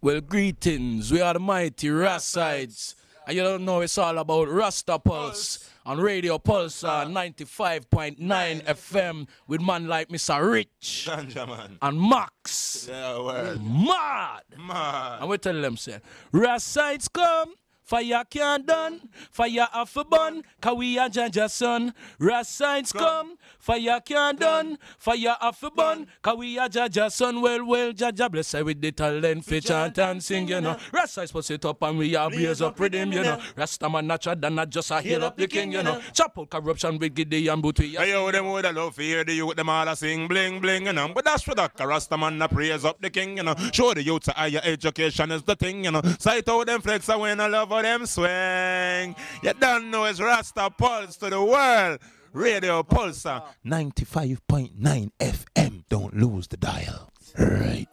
Well, greetings. We are the mighty Rassides. And you don't know it's all about Rasta Pulse on Radio Pulsar uh, 95.9 FM with man like Mr. Rich Ganja and Max. Yeah, word. Mad. Man. And we tell them, say, Rassides come. Fire can't done, fire off a bun, cause we are Jah Jah son. Rassides come, fire can't done, fire off a bun, cause we are Jah Jah son. Well, well, Jah Jah bless her with the talent, for chant and sing, you know. Rassides push it up and we are blaze up with him, you know. Rasta man natural than not just a heal up the king, you know. Out corruption with Gideon, but we are Hey, yo, them would love hear the youth, them all a sing bling bling, you know. But that's for the Rasta man, a praise up the king, you know. Show the youth that higher education is the thing, you know. Sight out them flex and when I love how them swing. You don't know it's Rasta Pulse to the world. Radio Pulsar 95.9 FM. Don't lose the dial. Right.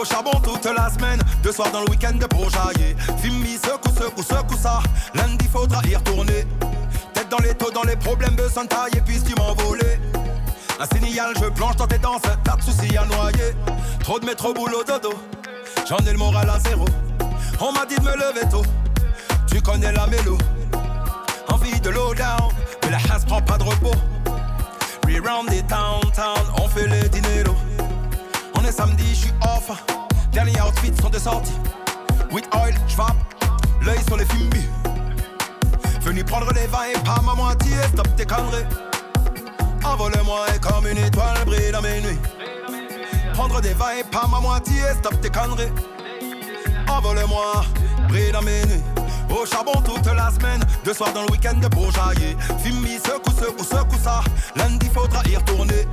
Au charbon toute la semaine, deux soirs dans le week-end de brojailler. Fimi, secoue, secoue, secoue ça. Lundi faudra y retourner. Tête dans les taux, dans les problèmes de santaille et puis tu m'envoler? Un signal, je planche dans tes danses, t'as de soucis à noyer. Trop de métro, boulot, dodo. J'en ai le moral à zéro. On m'a dit de me lever tôt. Tu connais la mélo. Envie de low down, mais la hasse prend pas de repos. Reround des downtown, on fait les dineros. Samedi, je suis off. Dernier outfit sont de sortie. With oil, j'vape, l'œil sur les fumis. Venu prendre les vins et pas ma moitié, stop tes conneries. Envole-moi et comme une étoile brille dans mes nuits. Prendre des vins et pas ma moitié, stop tes conneries. Envole-moi, brille dans mes nuits. Au charbon toute la semaine, deux soirs dans le week-end de brojailler. Fimi, secoue, secoue, secoue ça. Lundi faudra y retourner.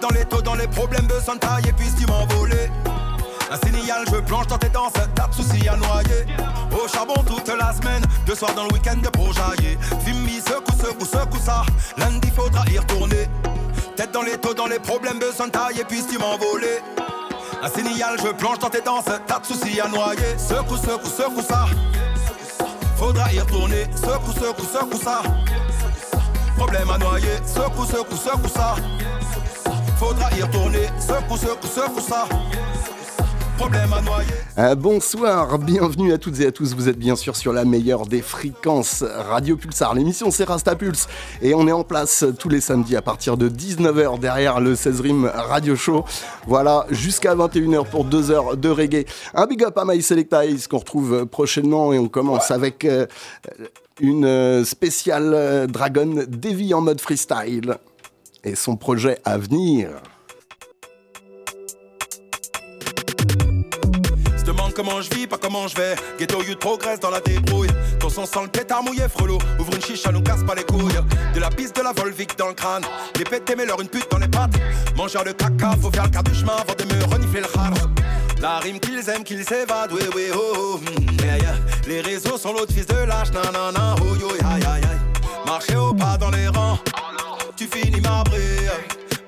Dans les taux, dans les problèmes de santaille et puis tu m'envoler. Un signal, je planche dans tes danses, t'as de soucis à noyer. Au charbon toute la semaine, deux soirs dans le week-end de brojailler. Fimi, secoue, secoue, secoue ça. Lundi faudra y retourner. Tête dans les taux, dans les problèmes de santaille et puis tu m'envoler. Un signal, je planche dans tes danses, t'as de soucis à noyer. Secoue, secoue, secoue ça. Faudra y retourner. Secoue, secoue, secoue ça. Problème à noyer. Secoue, secoue, secoue ça. Faudra y retourner. Secoue, secoue, secoue ça. Problème à noyer. Euh, bonsoir, bienvenue à toutes et à tous. Vous êtes bien sûr sur la meilleure des fréquences Radio Pulsar. L'émission c'est Rasta Pulse et on est en place tous les samedis à partir de 19h derrière le 16 Rim Radio Show. Voilà, jusqu'à 21h pour 2 heures de reggae. Un big up à My Selecta Ace qu'on retrouve prochainement et on commence avec euh, une euh, spéciale euh, Dragon Devi en mode freestyle et son projet à venir. Se demande comment je vis, pas comment je vais. Ghetto youth progresse dans la débrouille. Ton son sent le pétard mouillé, frelot. Ouvre une chicha, nous casse pas les couilles. De la piste de la Volvic dans le crâne. Les pétés, mais leur une pute dans les pattes. Mangeur de caca, faut faire le quart du chemin avant de me renifler le crâne. La rime qu'ils aiment, qu'ils s'évadent, oui, oui, oh, oh, mm, yeah, yeah. Les réseaux sont l'autre fils de lâche, nanana, oh, yo, aïe. Marcher au pas dans les rangs, finis marbré.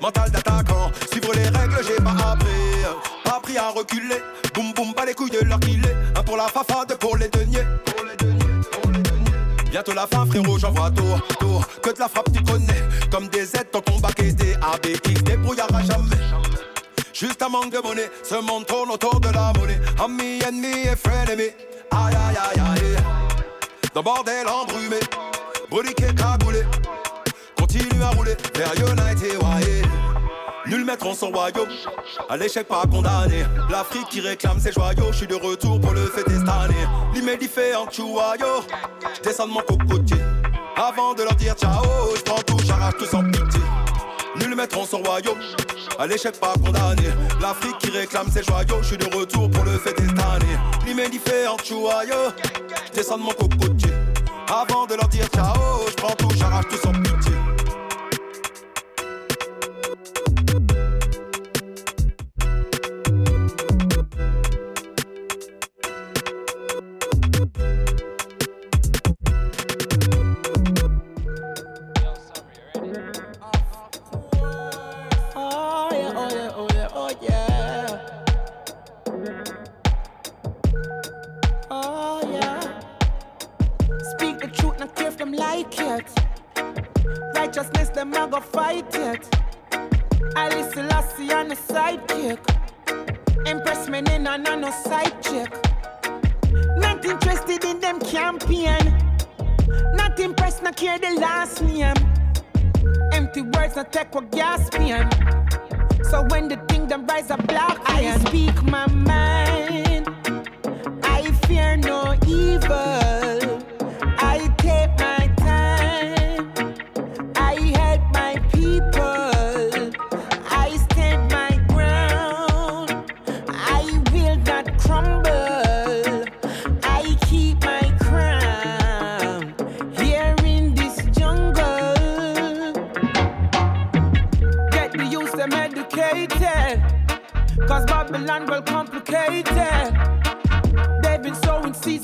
Mental d'attaquant, suivre les règles, j'ai pas appris. Pas appris à reculer, boum boum, pas les couilles de leur kilé. Un pour la fafade, pour les deniers. Bientôt la fin, frérot, j'en vois tour, tour. Que de la frappe, tu connais. Comme des Z ton bac et des ABX, débrouillard à jamais. Juste un manque de monnaie, ce monde tourne autour de la monnaie. Ami, ennemi et frenemy. Aïe, aïe, aïe, aïe. Dans bordel embrumé, broliqué, cagoulé. United. Nul mettront son royaume, à l'échec pas condamné. L'Afrique qui réclame ses joyaux, je suis de retour pour le fêter cette année. L'immedifait en chouayo, je descends de mon cocotier. Avant de leur dire ciao, je prends tout, j'arrache tout sans pitié. Nul mettront son royaume, à l'échec pas condamné. L'Afrique qui réclame ses joyaux, je suis de retour pour le fêter cette année. L'immedifait en chouayo, je descends de mon cocotier. Avant de leur dire ciao, je prends tout, j'arrache tout sans pitié. them I go fight it. Alice Lassie and a sidekick. Impress me in and no side chick. Not interested in them campaign. Not impressed, not care the last name. Empty words, not take what gasping. So when the thing them rise a black, I speak my mind. I fear no evil.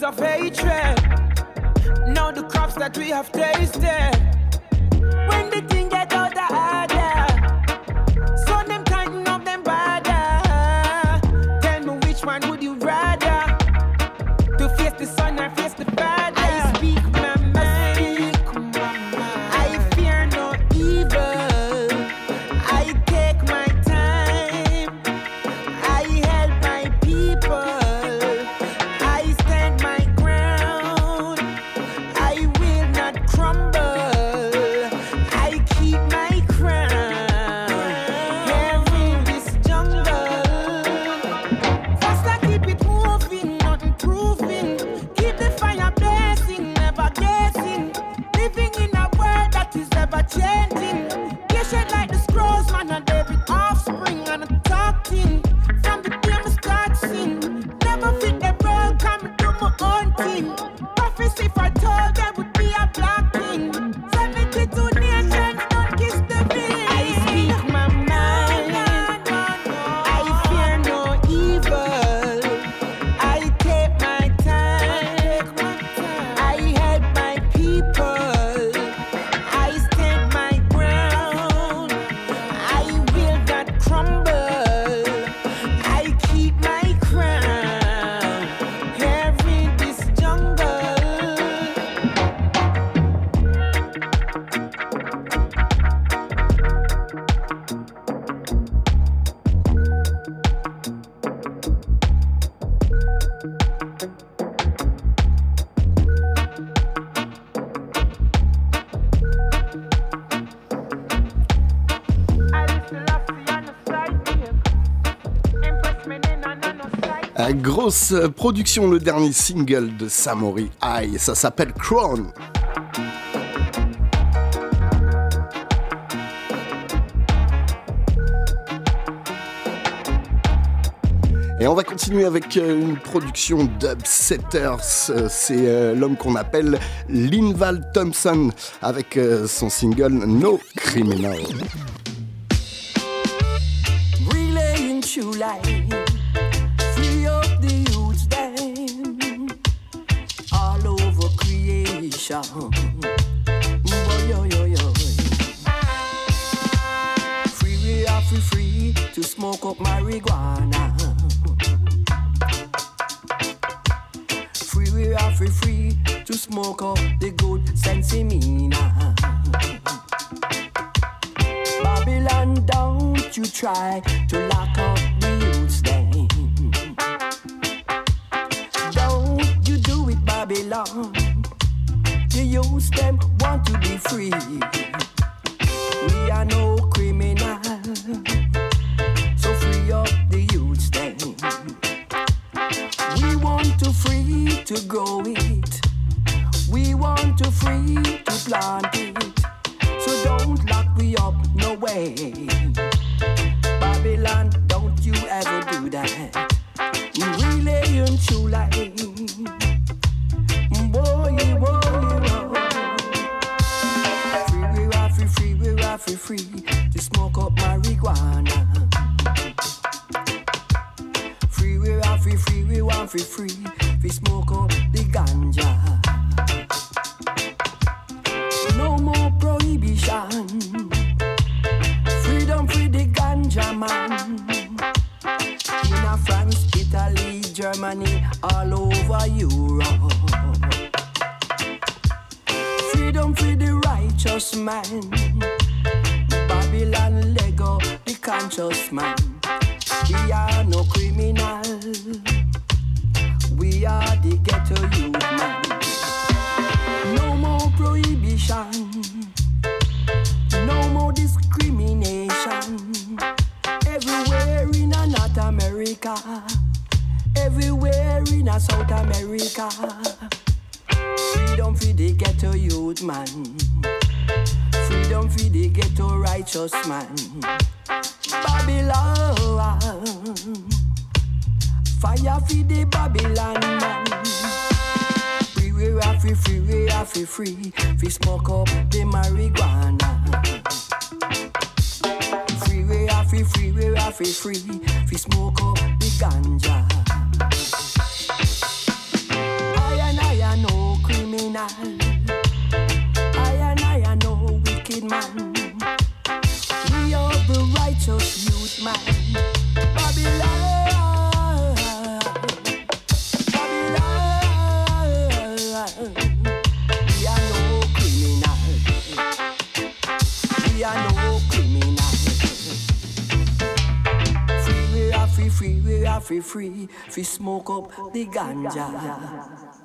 of hatred. Now the crops that we have tasted Production le dernier single de Samori High, ça s'appelle Crown. Et on va continuer avec euh, une production d'Upsetters. Euh, c'est euh, l'homme qu'on appelle Linval Thompson avec son single No Criminal. show. Boy, mm-hmm. mm-hmm. yo, yo, yo. Free, we are free, free to smoke up marijuana. Free, we are free, free to smoke up the good sensimina. Babylon, don't you try to lock fi free, fi smoke up the ganja.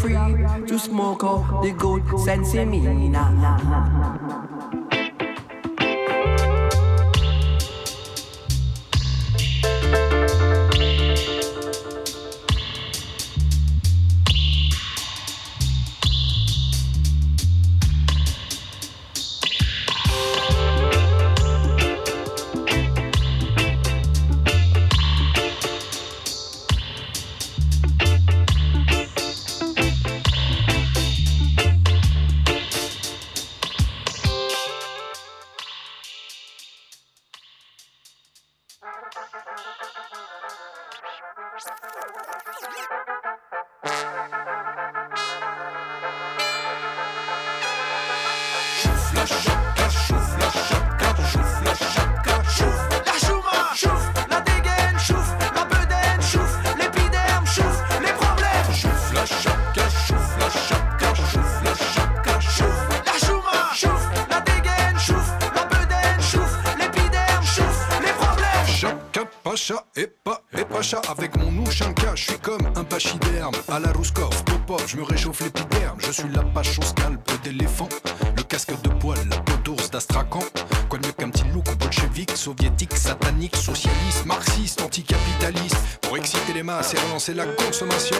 free to smoke out the good sense in me. Nah, nah, nah, nah. c'est la consommation.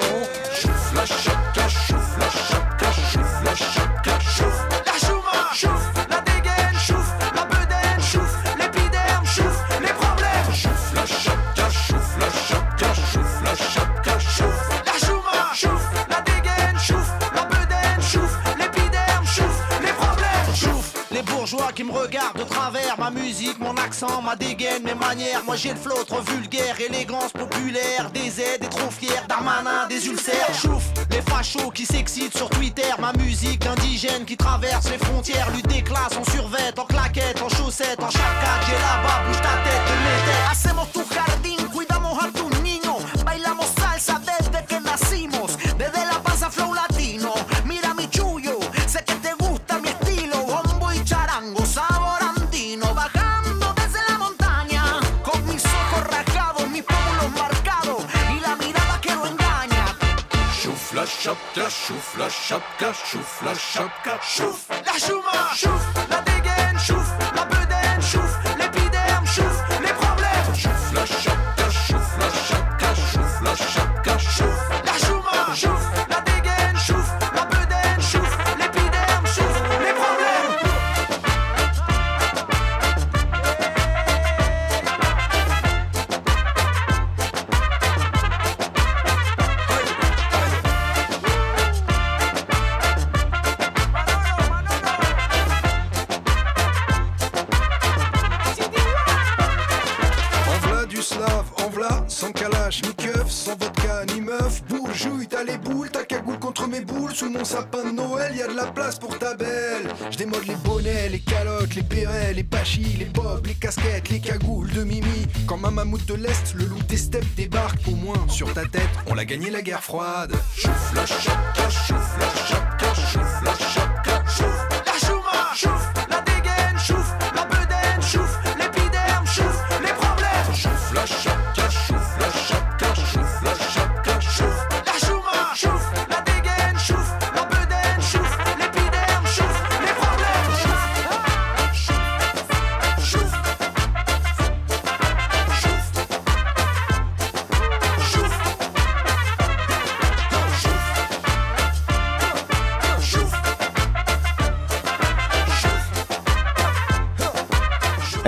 mes manières. Moi j'ai le flow trop vulgaire, élégance populaire. Des aides et trop fier, d'Armanin, des ulcères. Chouf, les fachos qui s'excitent sur Twitter. Ma musique indigène qui traverse les frontières. Lutte des classes en survêt, en claquettes, en chaussettes, en charcade. J'ai là-bas, bouge ta tête, de mes têtes. Ah, Hacemos tu cara chapka, chouffe la chapka, ni meuf. Bourjouille, t'as les boules, ta cagoule contre mes boules. Sous mon sapin de Noël, y a de la place pour ta belle. Je démode les bonnets, les calottes, les bérets, les pachis, les bobs, les casquettes, les cagoules de Mimi. Quand ma mammouth de l'Est, le loup des steppes débarque, au moins sur ta tête, on l'a gagné la guerre froide. Chouf la chaka, chouf la chaka,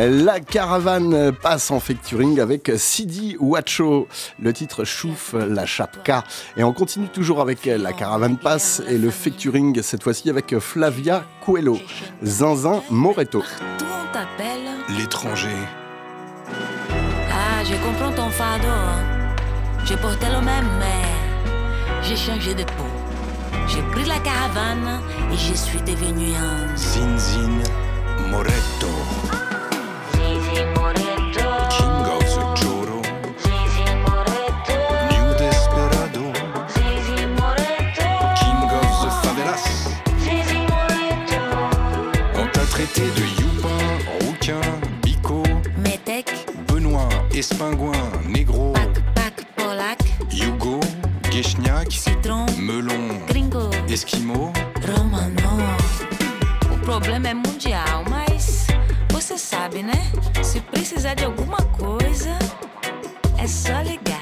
La caravane passe en featuring avec Sidi Wacho, le titre Chouf la Chapka. Et on continue toujours avec la caravane passe et le featuring cette fois-ci avec Flavia Coelho, Zinzin Moreto. L'étranger. Ah, je comprends ton fardeau. hein. Je portais le même, mais j'ai changé de peau. J'ai pris la caravane et je suis devenue un Zinzin Moretto. Espingouin, Négro, Pac, Polac, Hugo, Guéchniac, Citron, Melon, Gringo, Esquimau. Romano. O problema é mundial, mas você sabe, né? Se precisar de alguma coisa, é só ligar.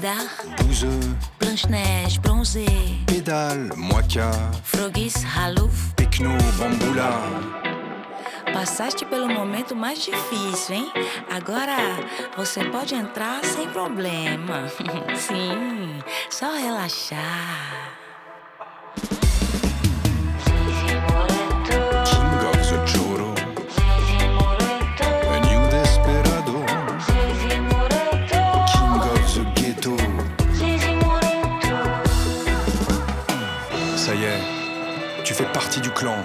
Blédard, Bouzeux. Blanche-Neige, Bronzé, Pédale. Moika. Frogis, Ralouf. Pecno. Bamboula. Passaste pelo momento mais difícil, hein? Agora você pode entrar sem problema. Sim, só relaxar. Fais partie du clan,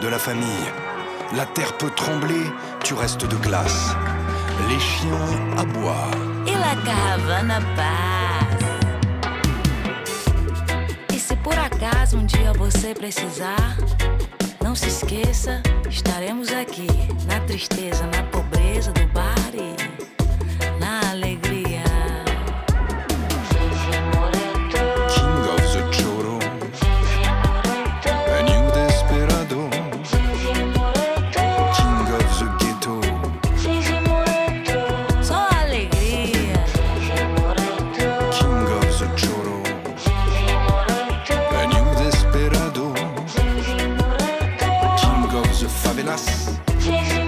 de la famille. La terre peut trembler, tu restes de glace. Les chiens aboient. E la caravana paz. E se por acaso um dia você precisar, não se esqueça, estaremos aqui na tristeza, na pobreza do bar Favelas.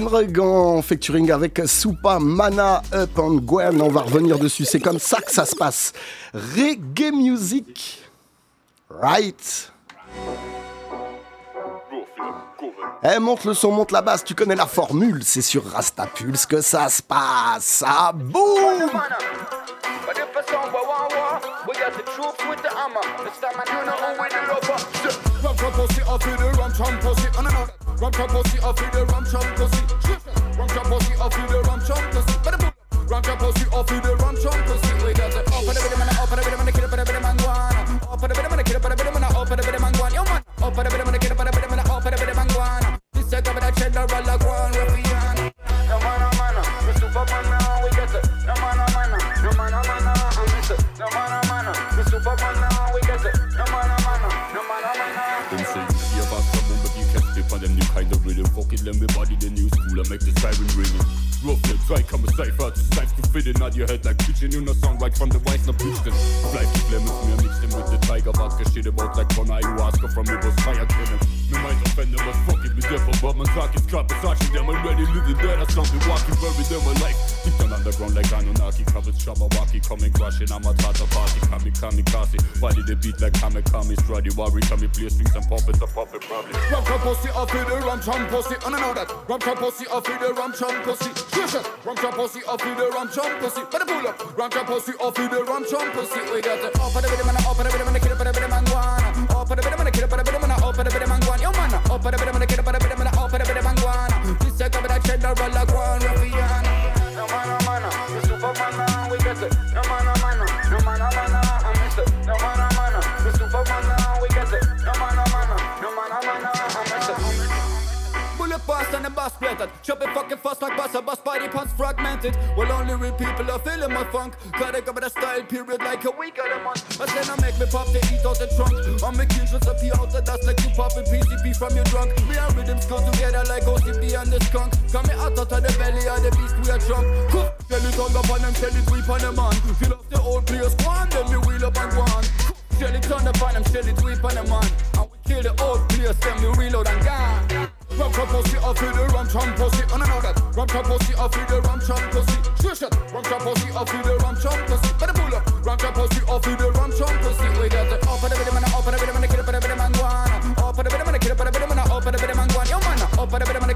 Emregan, featuring avec Soupa, Mana, Up and Gwen. On va revenir dessus. C'est comme ça que ça se passe. Reggae music. Right. Eh, hey, monte le son, monte la basse, tu connais la formule, c'est sur Rastapulse que ça se passe. Ah, boum! Rank up pussy, I feel the ram jam pussy. Rank up pussy, I feel the Ram chomp pussy. But the pull up, rum chum pussy off you the ram chomp pussy. We got the off of the rhythm in my funk. Got a couple that style period like a week or a month. I then I make me pop the heat out the trunk. I'm making just appear out the dust like you popping PCP from your drunk. We are rhythms go together like OCP and the skunk. Coming out out of the belly of the beast, we are drunk. Tell it on the pan and tell it we on the man. Fill up the old players, one. then we wheel up and one. Tell it on the pan and tell it we on the man. And we kill the old players, then we reload and gone. Rum, rum, pussy, off to the rum, rum, pussy, on another ram chop pussy off with the ram chop pussy. Sure shot, ram chop pussy off with the ram chop pussy. Better pull up, ram chop pussy off with the ram chop pussy. We got the open oh, and a bit of man, oh, up and a bit of man, kill a bit of man, guana. Up and a bit of man, kill a bit of man, oh, up a bit of man, guana. Yo man, Open and a bit of man.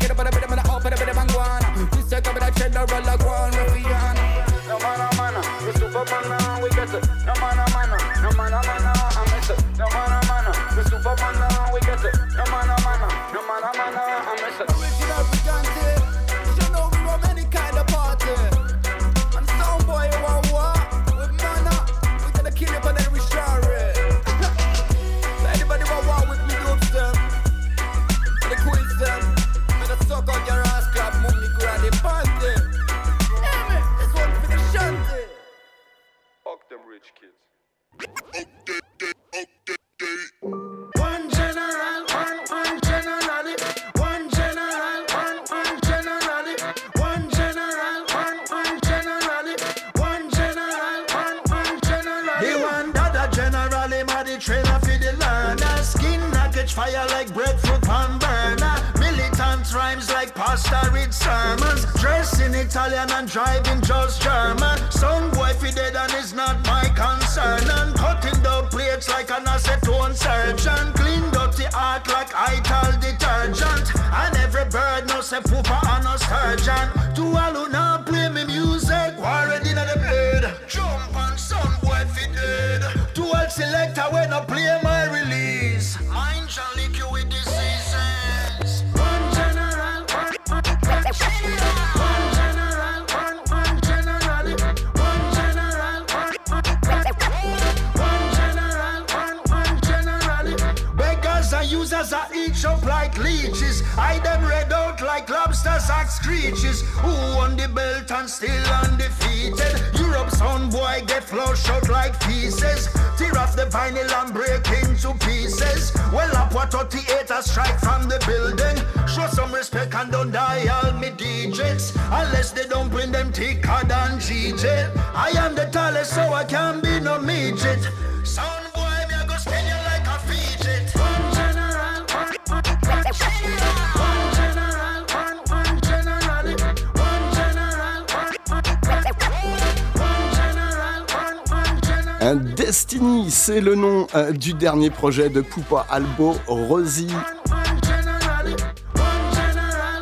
Euh, du dernier projet de Poupa Albo, Rosie.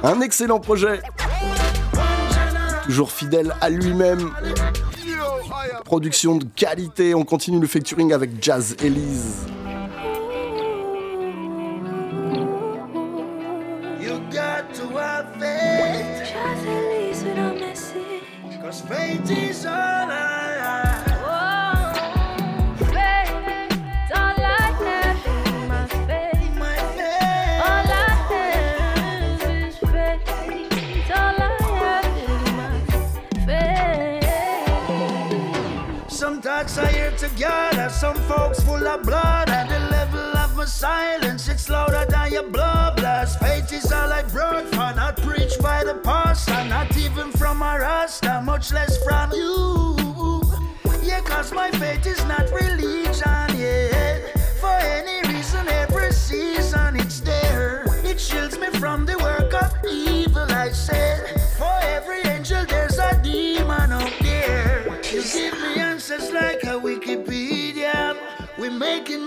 Un excellent projet, toujours fidèle à lui-même. Production de qualité, on continue le featuring avec Jazz Elise.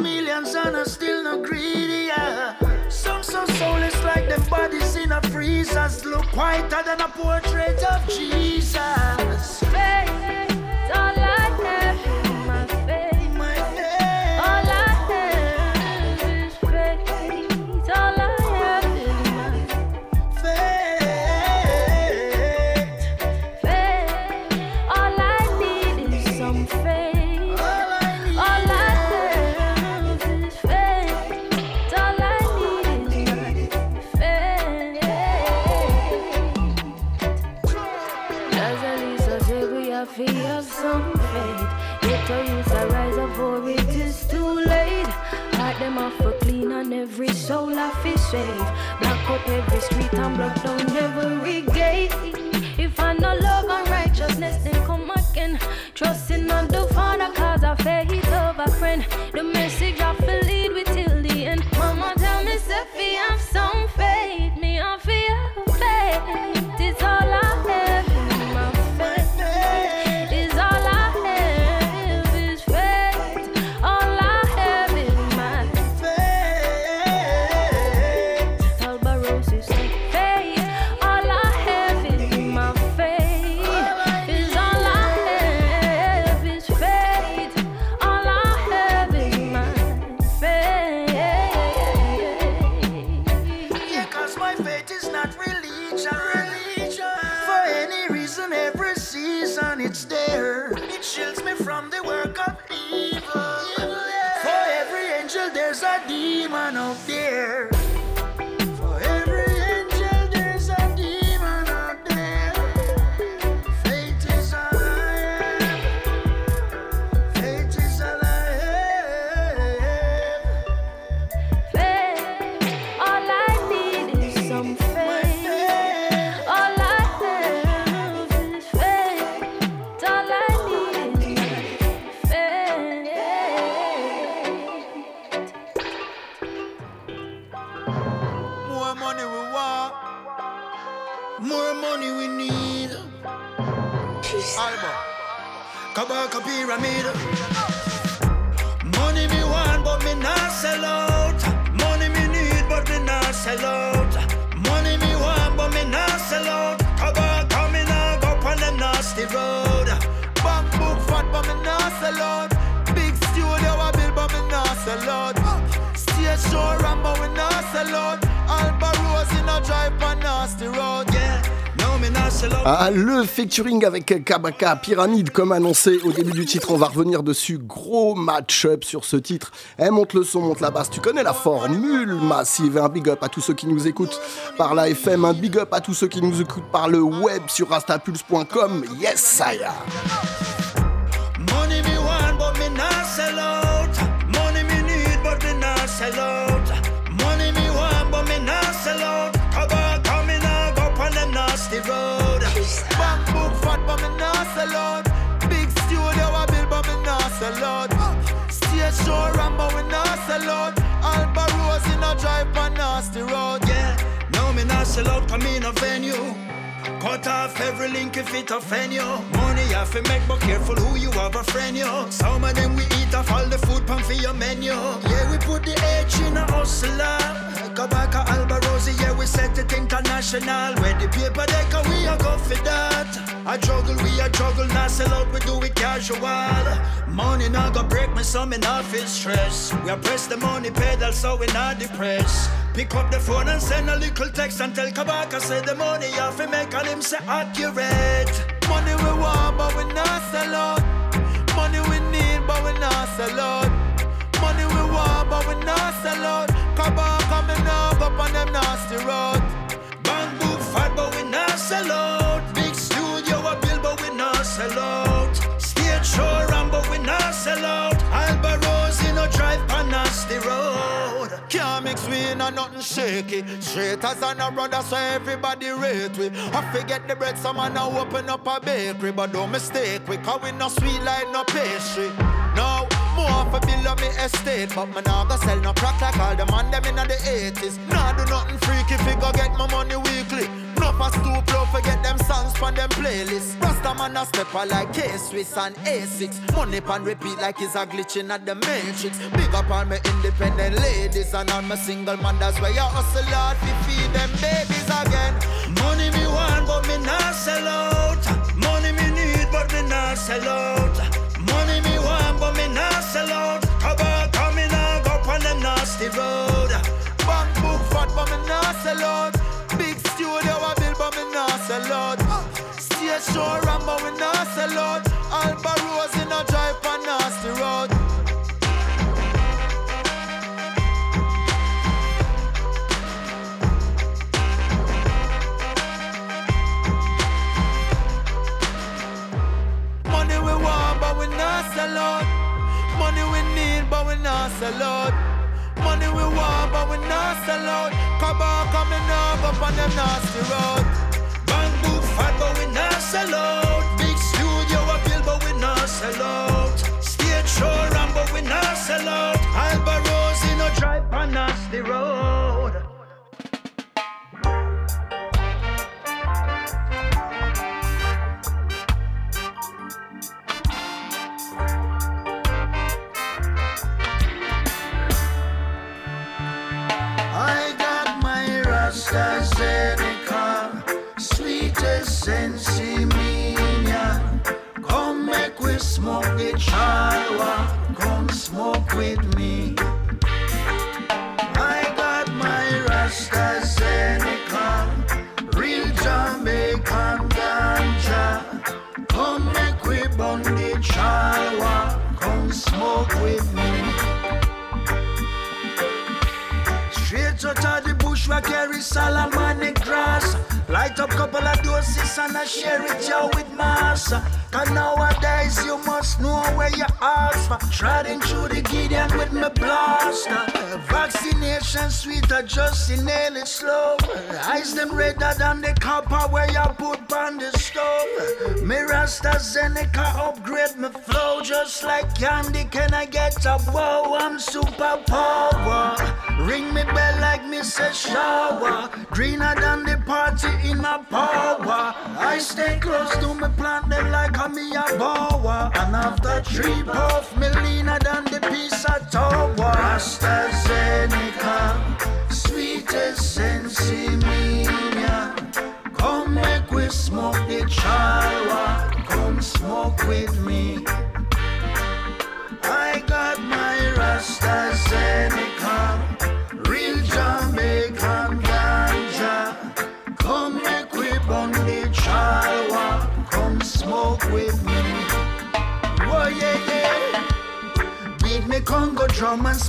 millions and are still no greedy. Yeah. Some so soulless like them bodies in a freezer. Look whiter than a portrait of Jesus. soul life is safe. Black up every street and block down featuring avec Kabaka Pyramide, comme annoncé au début du titre. On va revenir dessus. Gros match-up sur ce titre. Eh, monte le son, monte la basse. Tu connais la formule massive. Un big up à tous ceux qui nous écoutent par la FM. Un big up à tous ceux qui nous écoutent par le web sur rastapulse.com. Yes, ça. show Rambo we not sell out. Alba Rose in a drive on nasty road. Yeah, no me not sell out, come in a venue. Cut off every link if it offend you. Money have to make, but careful who you have a friend you. Some of them we eat off all the food pan for your menu. Yeah, we put the H in a hustler. Kabaka Alborosie, yeah, we set it international. Where the paper decker, we a go for that. I juggle, we a juggle, not sell out, we do it casual. Money not go break me, so me not feel stress. We a press the money pedal, so we not depressed. Pick up the phone and send a little text and tell Kabaka say the money have to make and him say accurate. Money we want, but we not sell out. Money we need, but we not sell out. Money we want, but we not sell out. Kabaka go on them nasty road. Bang book fat, but we not sell out. Big studio a build, but we not sell out. Stage show run, but we not sell out. Alba Rose, you know, drive on nasty road. Can't mix we in a nothing shaky. Straight as an a brother, so everybody rate we. I forget the bread, some man now open up a bakery. But don't mistake we, cause we no sweet like no pastry. No, more for bill of me estate. But me nah go sell no crack like all the man them in the 80s. Nah do nothing freaky, fi go get my money weekly. No for stoop low, forget them songs from them playlists. Rasta man a stepper like K-Swiss and A6. Money pan repeat like it's a glitching at the matrix. Big up all my independent ladies and all my single man. That's why you hustle hard to feed them babies again. Money me want, but me not sell out. Money me need, but me not sell out. Money me sell out. Cover coming now, go on them nasty road. Bank book fat, but me not sell out. Big studio I build, but me not sell out. Show run, but we not sell out. Alba sell out. Money we want, but we not sell out. Kabaka coming up up on them nasty road. Bang book fat, but we not sell out. Big studio a build, but we not sell out. Stage show run, but we not sell out. Alba Rose in a drive on nasty road. Smoke the chalwa, come smoke with me. I got my AstraZeneca, real Jamaican ganja. Come make we burn the chalwa, come smoke with me. Straight out of the bush, we carry. Light up couple of doses and I share it yo with massa. Cause nowadays you must know where you ask for. Treading through the Gideon with me blaster. Vaccination sweeter, just inhale it slow. Eyes them redder than the copper where you put on the stove. Me AstraZeneca upgrade my flow just like candy. Can I get a wow? I'm super power. Ring me bell like me say shower. Greener than the party in power. I stay close to my plant them like me a bower. And after three puff,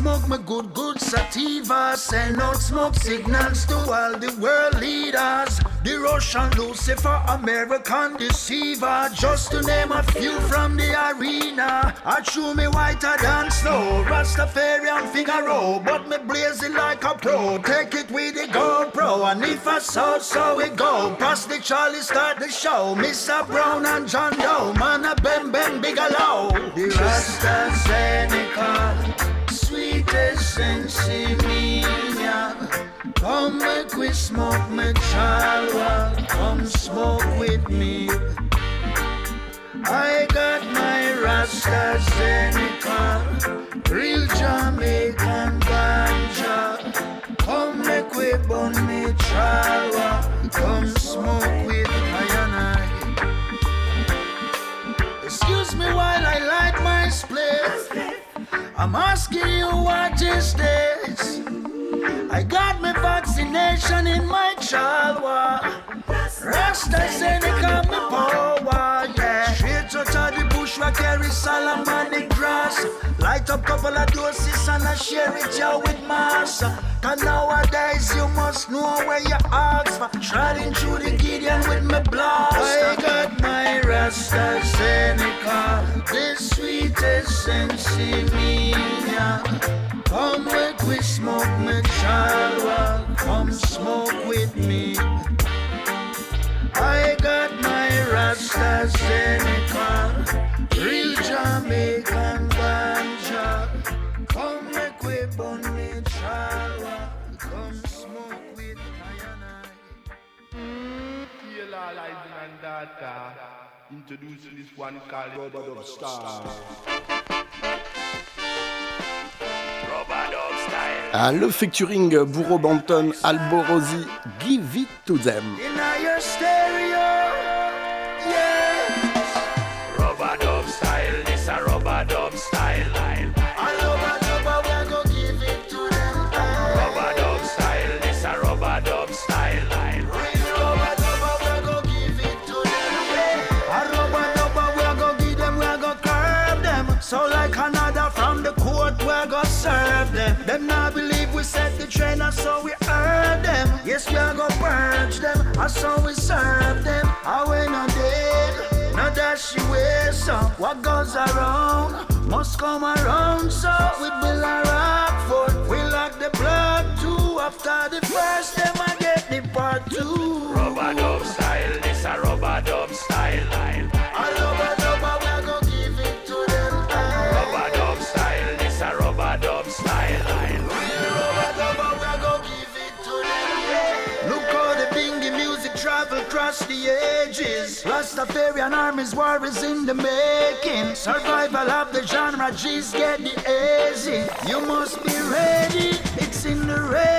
smoke my good, good sativa. Send out smoke signals to all the world leaders. The Russian Lucifer, American deceiver. Just to name a few from the arena. I chew me whiter than snow. Rastafarian Figaro, oh, but me blazing like a pro. Take it with the GoPro, and if I saw, so we go. Pass the Charlie, start the show. Mr. Brown and John Doe, man a bem bem Bigelow. The AstraZeneca, sensimilla. Come make we smoke me chalwa. Come smoke with me. I got my Rasta Seneca, real Jamaican ganja. Come make we me chalwa. Come smoke with I and I. Excuse me while I light my split. I'm asking you what is this? I got my vaccination in my chalwa. Rasta Seneca me power, out the carry Salamanic grass. Light up couple of doses and I share it yeah with massa. Cause nowadays you must know where you ask for. Shrouding through the Gideon with my blast. I got my Rasta Seneca, the sweetest sensimilla. Come make we smoke me chalwa. Come smoke with me. I got my Rasta Seneca, real Jamaican ganja. Come make we burn me chalwa. Come smoke with Yellow Lighting and Data. Introducing this one called Rubber Dub Star. Ah, le featuring Bourreau Banton, Alborosi, Give It To Them. In and so we earn them. Yes, we are gonna purge them, and so we serve them. I we not dead, not that she wears so. What goes around must come around, so we build a rock fort. We lock the plug too. After the first, them I get the part two. Rubber dub style, this a rubber dub style. Across the ages. Rastafarian armies, war is in the making. Survival of the genre, G's get the easy. You must be ready, it's in the revy.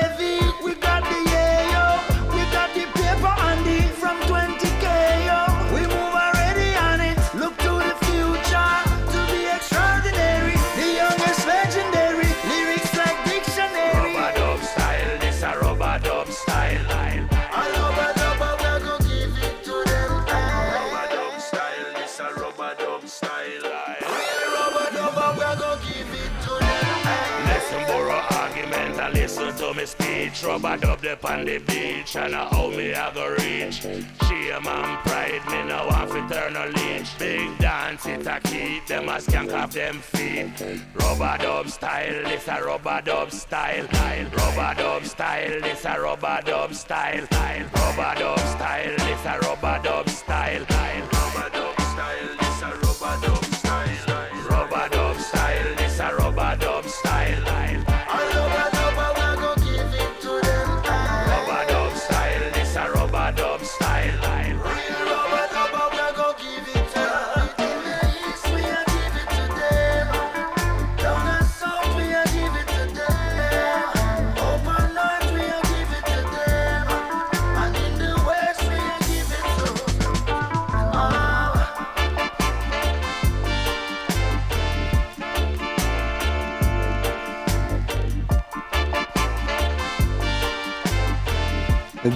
Dub up on the beach and I how me I go reach. Shame and pride, me no want to turn a leech. Big dance it a keep them a skank off them feet. Rubber dub style, this a rubber dub style. Rubber dub style, this a rubber dub style. Rubber dub style, this a rubber dub style.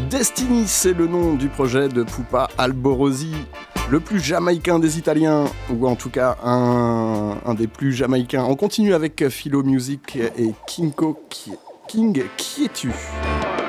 Destiny, c'est le nom du projet de Pupa Alborosi, le plus jamaïcain des Italiens, ou en tout cas un, des plus jamaïcains. On continue avec Philo Music et Kinko Ki- King Kietu. There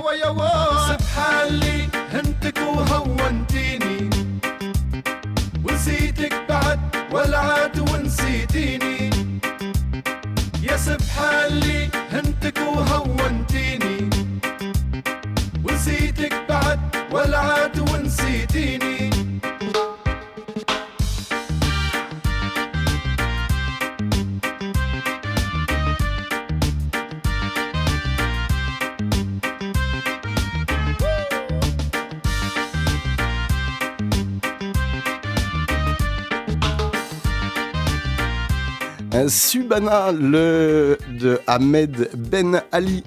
الهوى يا سبحان سبحالي هنتك وهونتيني. ونسيتك بعد والعاد ونسيتيني. يا سبحالي Rana le, de Ahmed Ben Ali.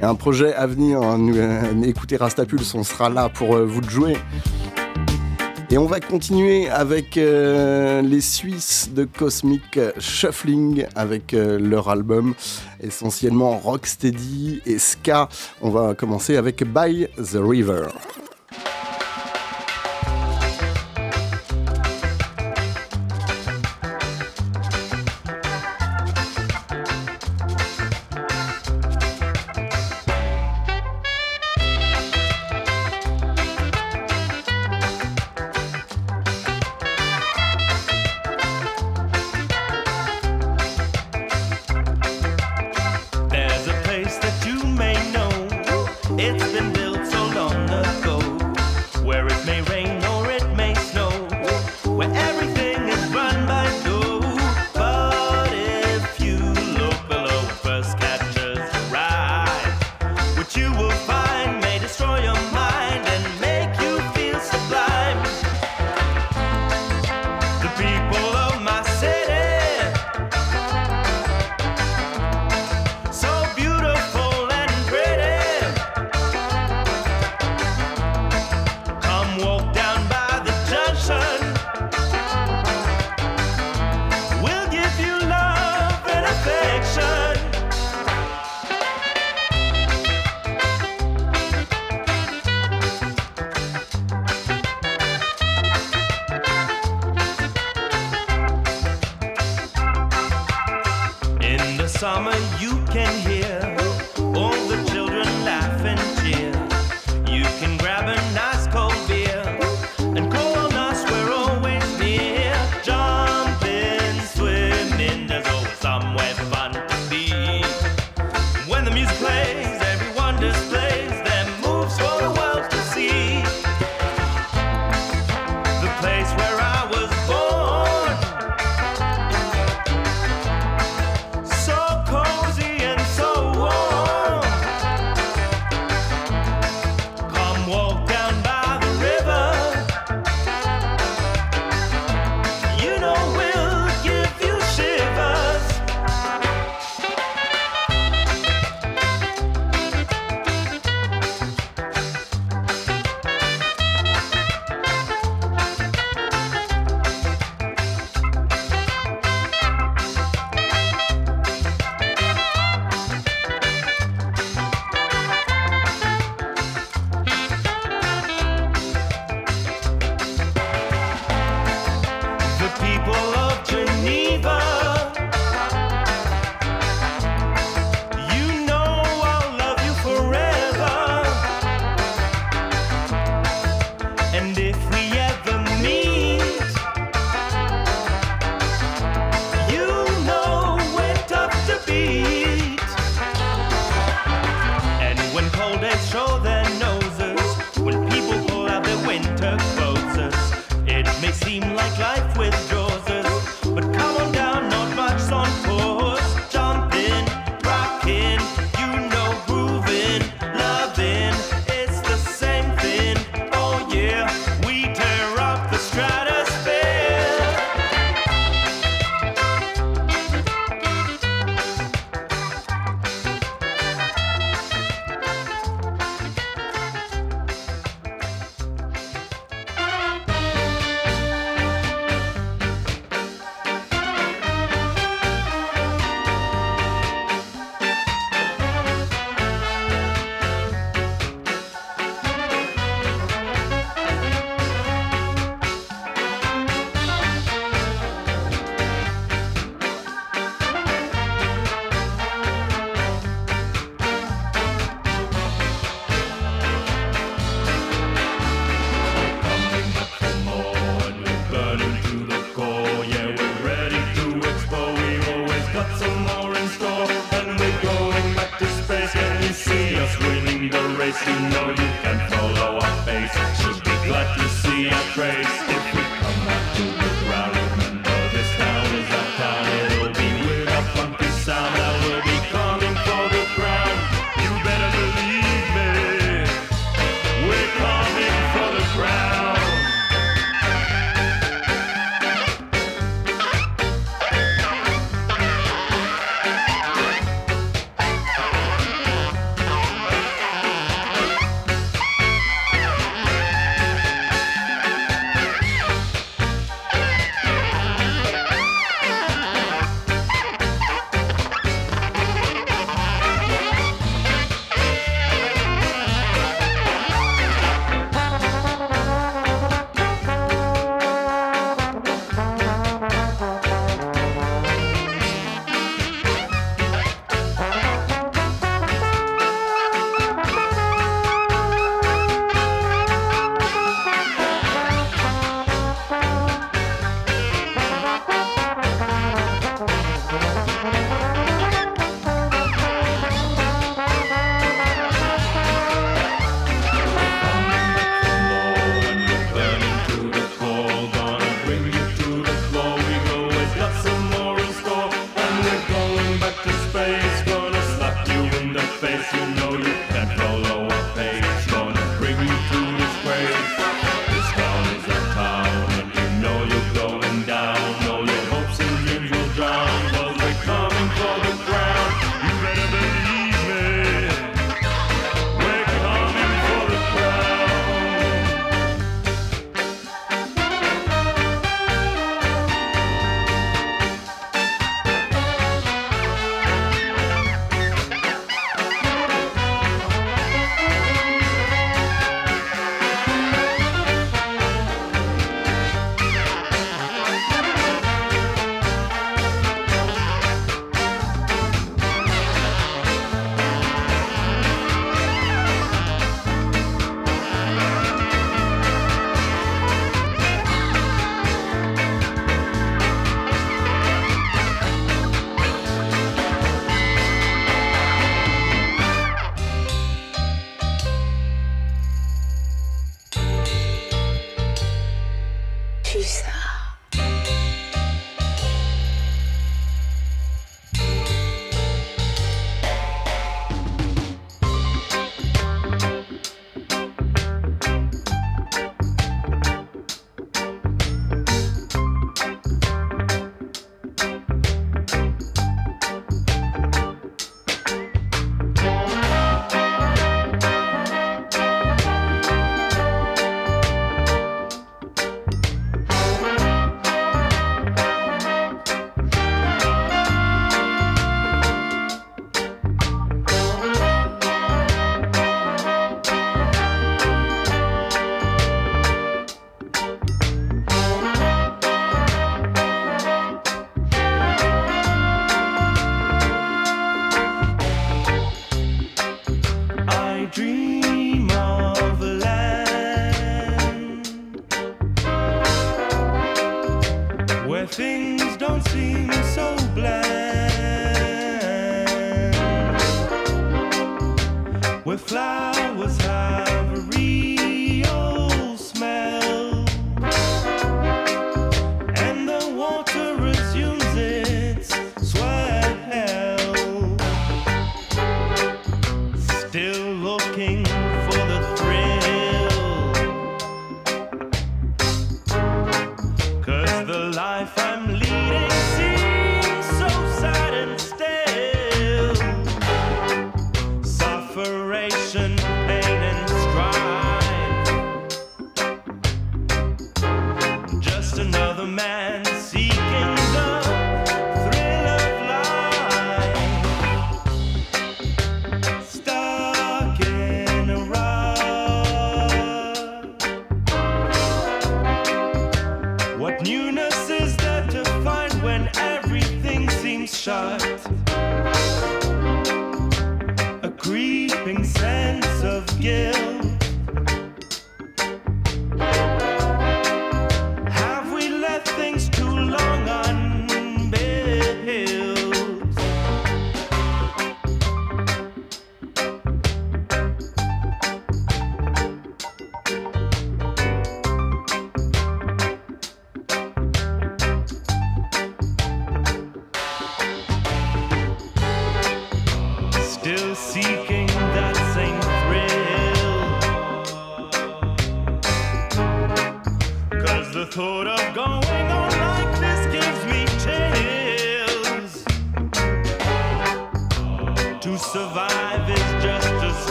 Un projet à venir, hein, euh, écoutez Rastapulse, on sera là pour euh, vous jouer. Et on va continuer avec euh, les Suisses de Cosmic Shuffling avec leur album essentiellement rocksteady et ska. On va commencer avec By the River.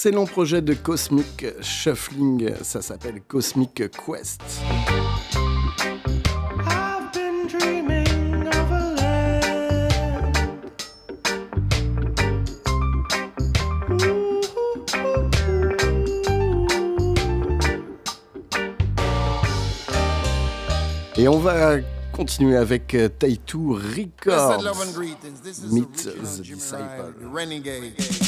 C'est excellent projet de Cosmic Shuffling, ça s'appelle Cosmic Quest. Et on va continuer avec euh, Taito Records. Meet the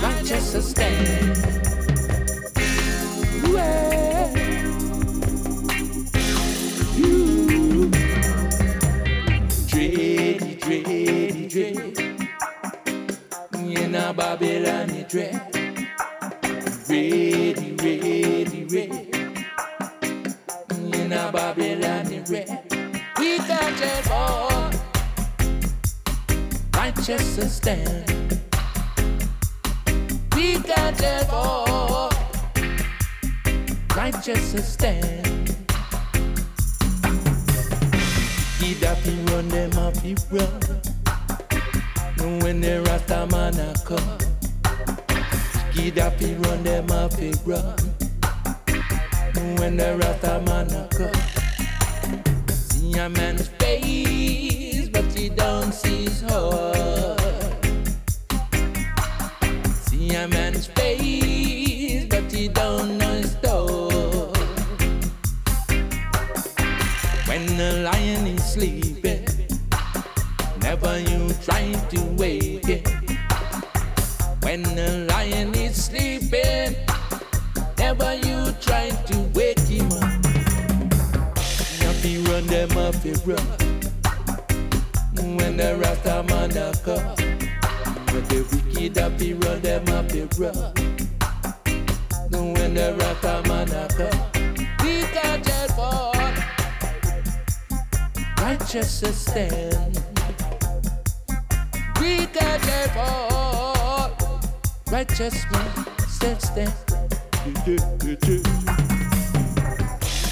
Manchester stand. Well, you dread. In a dread. Ready, ready, ready. In a Babylon, red. We got that war righteous stand. We got oh. that for righteous stand. Gaddafi run them off the run. When the Rasta man a come, Gaddafi run them off the run. When the Rasta man a come, see a man's face, he don't see a man's face, but he don't know his. When the lion is sleeping, never you try to wake. When the lion is sleeping, never you try to wake him up. Run them run. When the Rasta man a come, but the wicked happy run them up, he run. No, when the Rasta man a come, we got that for righteous stand. We got that for righteous man stand stand.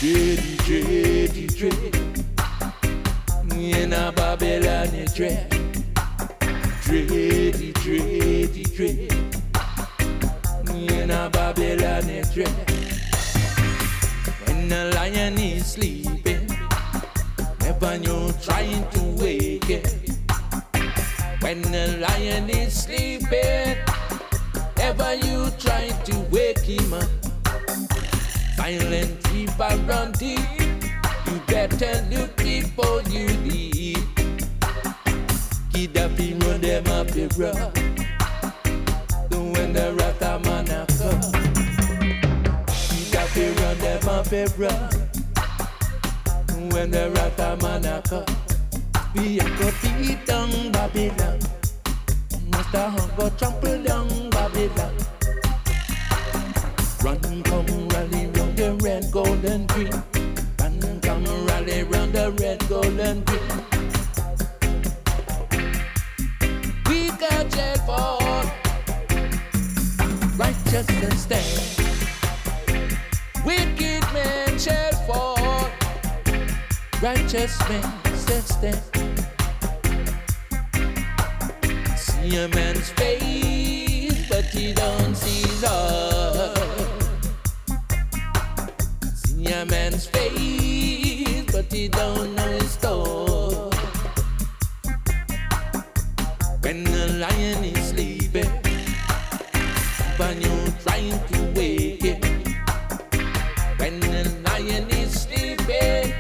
Dready, dready, dready. In a Babylon, dread. Dready, dready, dready. In a Babylon, dread. When the lion is sleeping, never you trying to wake it. When the lion is sleeping, never you trying to wake him up. Silent people run deep. You better look before you leave. Gaddafi run them up the road. When the Rasta man a come, Gaddafi run them up the road. When the Rasta man a come, we a go beat down Babylon. Hunt go trample down Babylon. Run, come, rally round the red, gold, and green. Run, round the red, gold, and green. We got jet for righteousness stand. Wicked men shall fall. Righteous men shall stand. See a man's face, but he don't see his heart. a man's face, but he don't know his store. When the lion is sleeping, when you're trying to wake it. When the lion is sleeping,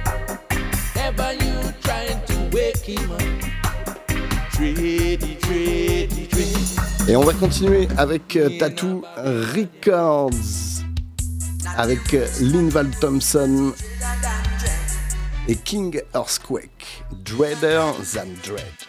never you trying to wake him up. Et on va continuer avec euh, Tattoo Records, avec euh, Linval Thompson et King Earthquake, Dreader Than Dread.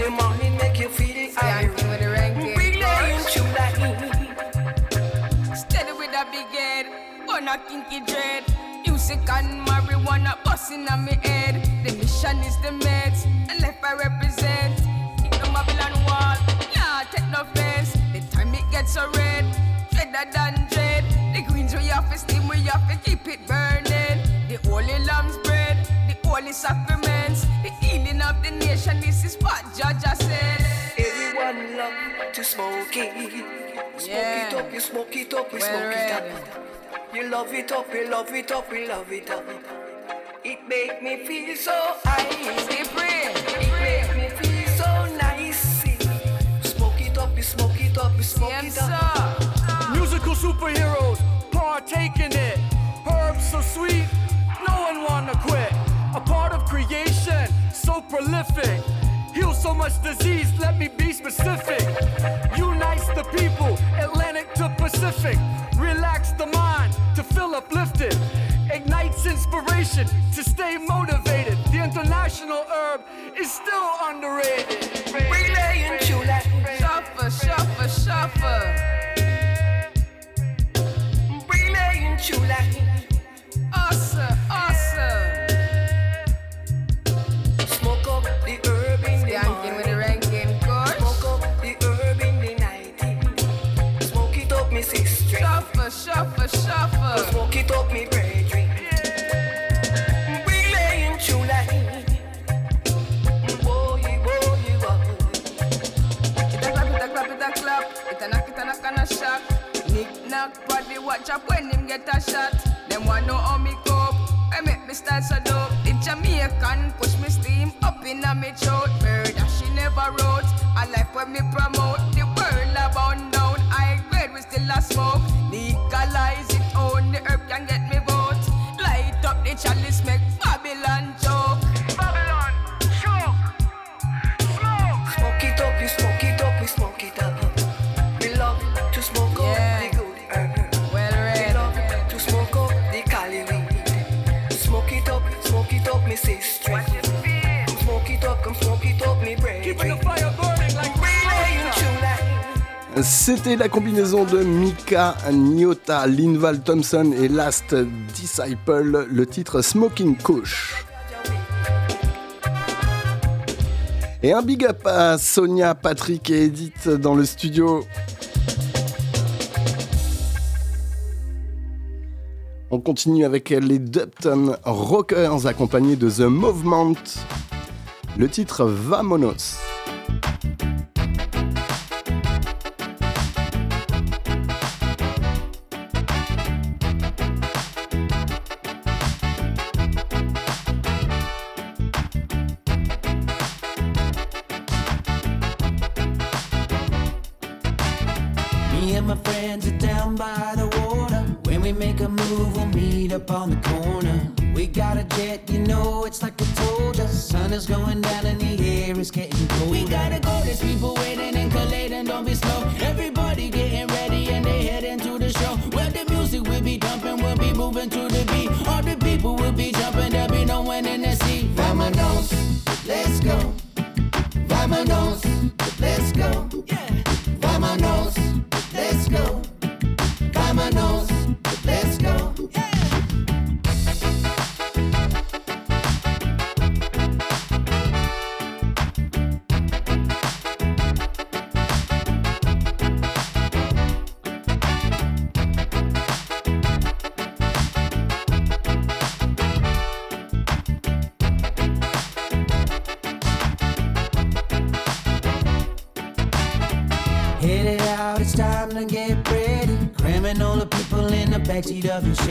The morning, make you feel alright. with the ranking. Mm-hmm. Big. Steady with a big head, but not kinky dread. Music and marijuana busting on me head. The mission is the meds, and left I represent. The Babylon wall, nah, take no offense. The time it gets so red, dreader than dread. The greens we have to steam, we have to keep it burning. The holy lamb's bread, the holy sacraments, the of the nation. This is what Judge said. Everyone love to smoke it. Smoke it up, you smoke it up, we Well smoke it up. You love it up, you love it up, we love it up. It make me feel so high. It make me feel so nice. Smoke it up, you smoke it up, you smoke it up. Musical superheroes partake in it. Herbs so sweet, no one wanna quit. A part of creation, so prolific. Heal so much disease, let me be specific. Unites the people, Atlantic to Pacific. Relax the mind to feel uplifted. Ignites inspiration to stay motivated. The international herb is still underrated. Relaying chula. Shuffle, shuffle, shuffle. Relaying chula. Shuffle. Smoke it up, me brethren. True light. A knock, it a knock and a shock. Nick knock, body watch up when him get a shot. Them want know how me cope. I make me style so dope. The Jamaican push me steam up in a me throat. Murder she never wrote. A life when me promote. The world abound down. I grade we still a smoke. Legalize it the herb can get me vote. Light up the chalice C'était la combinaison de Mika Nyota, Linval Thompson et Last Disciple, le titre Smoking Kush. Et un big up à Sonia, Patrick et Edith dans le studio. On continue avec les Dupton Rockers accompagnés de The Movement. Le titre Vamonos. Up on the corner. We got a jet, you know, it's like I told ya. Sun is going down and the air is getting cold. We gotta go, there's people waiting and collating, don't be slow. Everybody getting ready and they heading to the show. Where the music will be dumping, we'll be moving to the beat. All the people will be jumping, there'll be no one in the seat. Vamonos, let's go. Vamonos, let's go. Backseat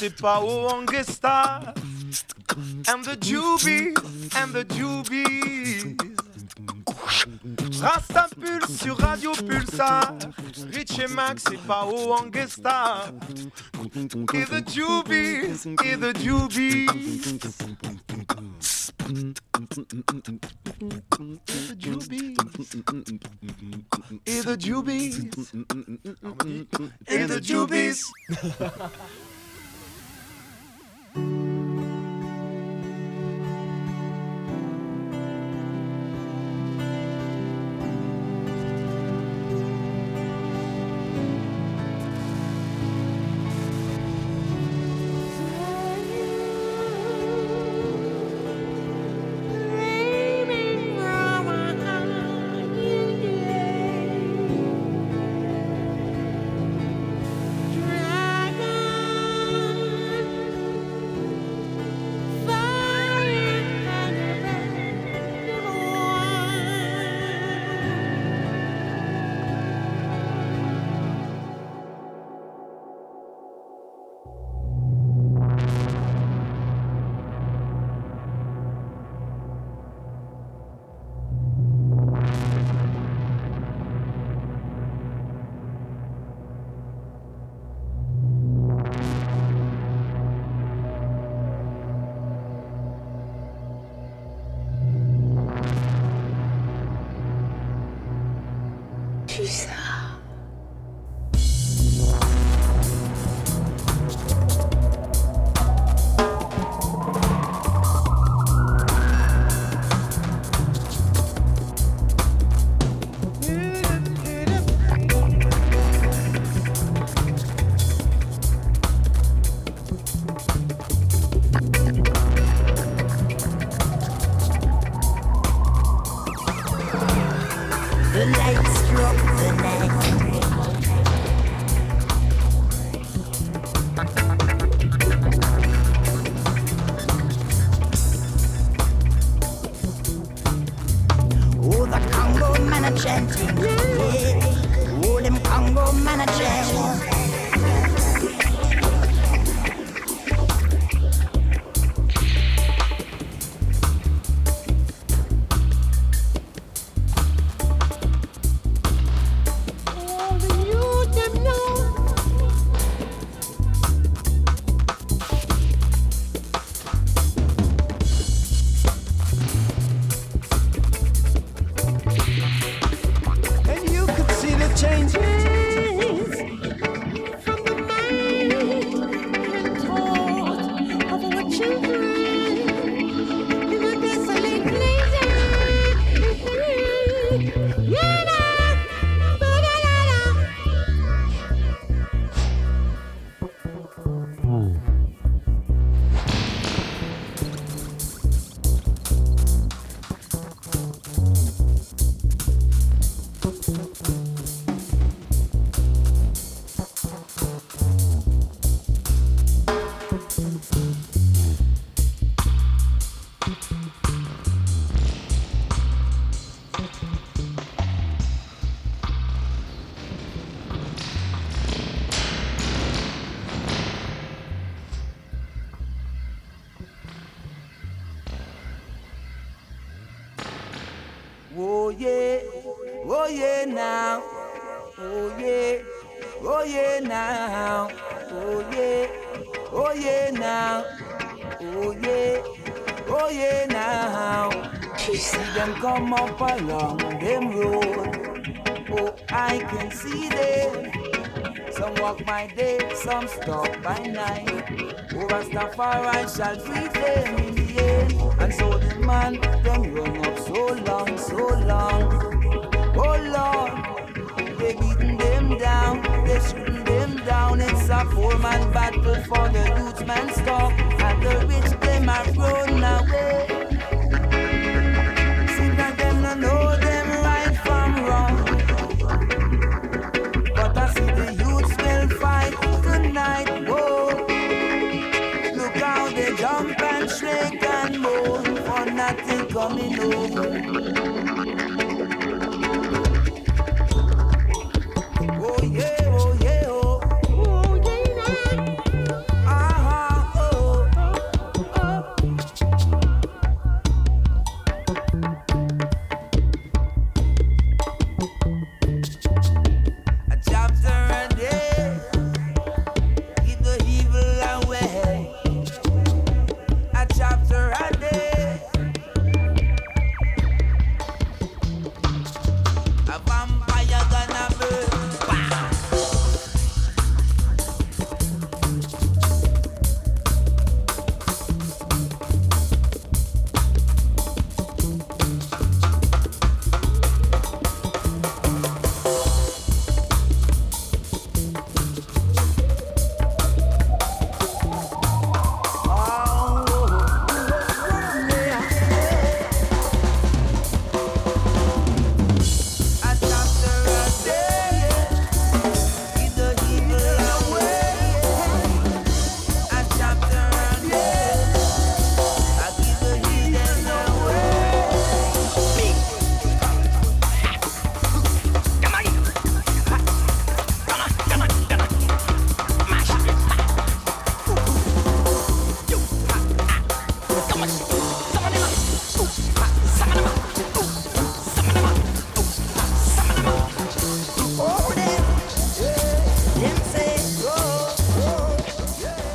c'est pas Wongesta. And the Jubies, and the Jubies. Rasta Pulse sur Radio Pulsar. Rich et Max, c'est pas Wongesta. Et the Jubies, et the Jubies. The Jubies. Et the Jubies. Et the Jubies. shall free them. falling over.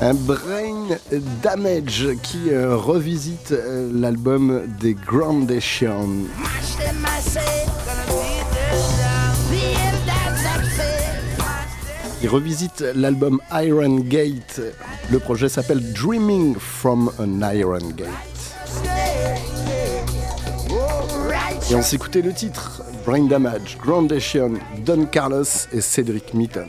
Un Brain Damage qui euh, revisite euh, l'album des Groundation. Il revisite l'album Iron Gate. Le projet s'appelle Dreaming from an Iron Gate. Et on s'écoutait le titre Brain Damage, Groundation, Don Carlos et Cédric Mitton.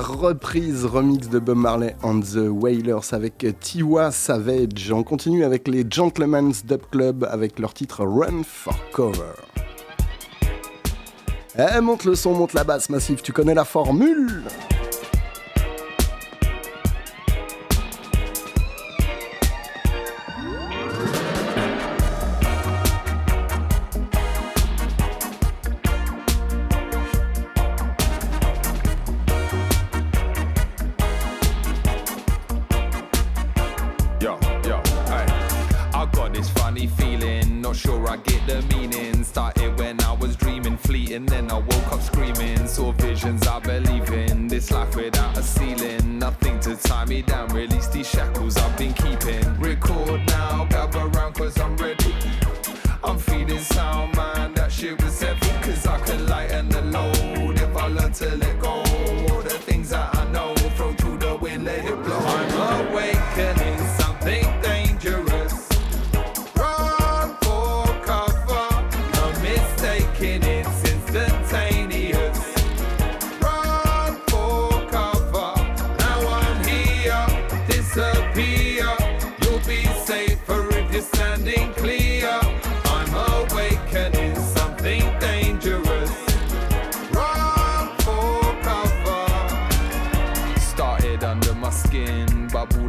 Reprise remix de Bob Marley and the Wailers avec Tiwa Savage. On continue avec les Gentlemen's Dub Club avec leur titre Run for Cover. Eh, monte le son, monte la basse, Massif, tu connais la formule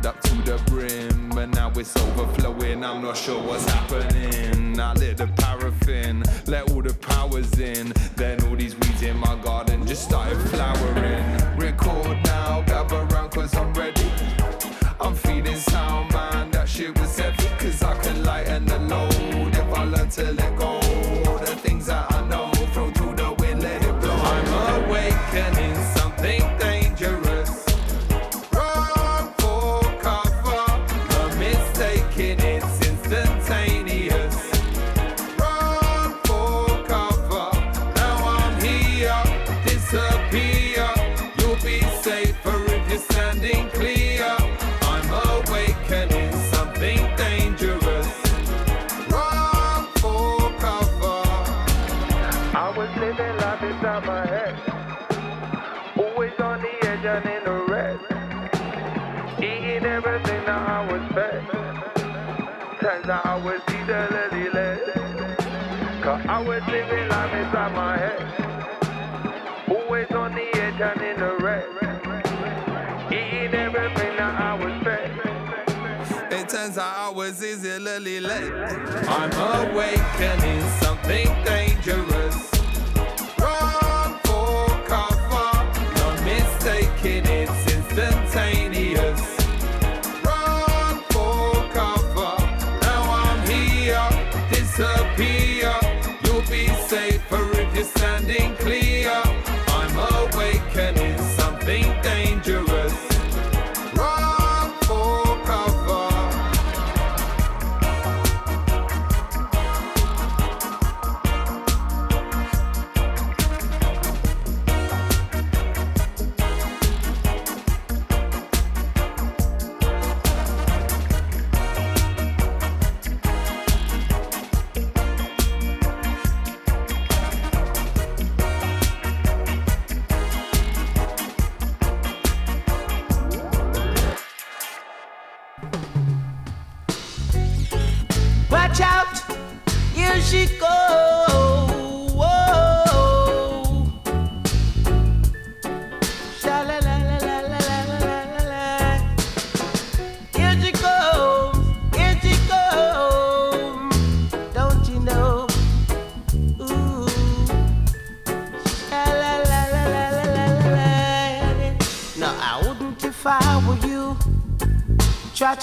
bubbled up to the brim, but now it's overflowing. I'm not sure what's happening. I lit the paraffin, let all the powers in. Then all these weeds in my garden just started flowering. Record now, gather round cause I'm ready. I'm feeling sound, man. That shit was heavy, cause I can lighten the load if I learn to let go. particularly late. I'm awakening something dangerous.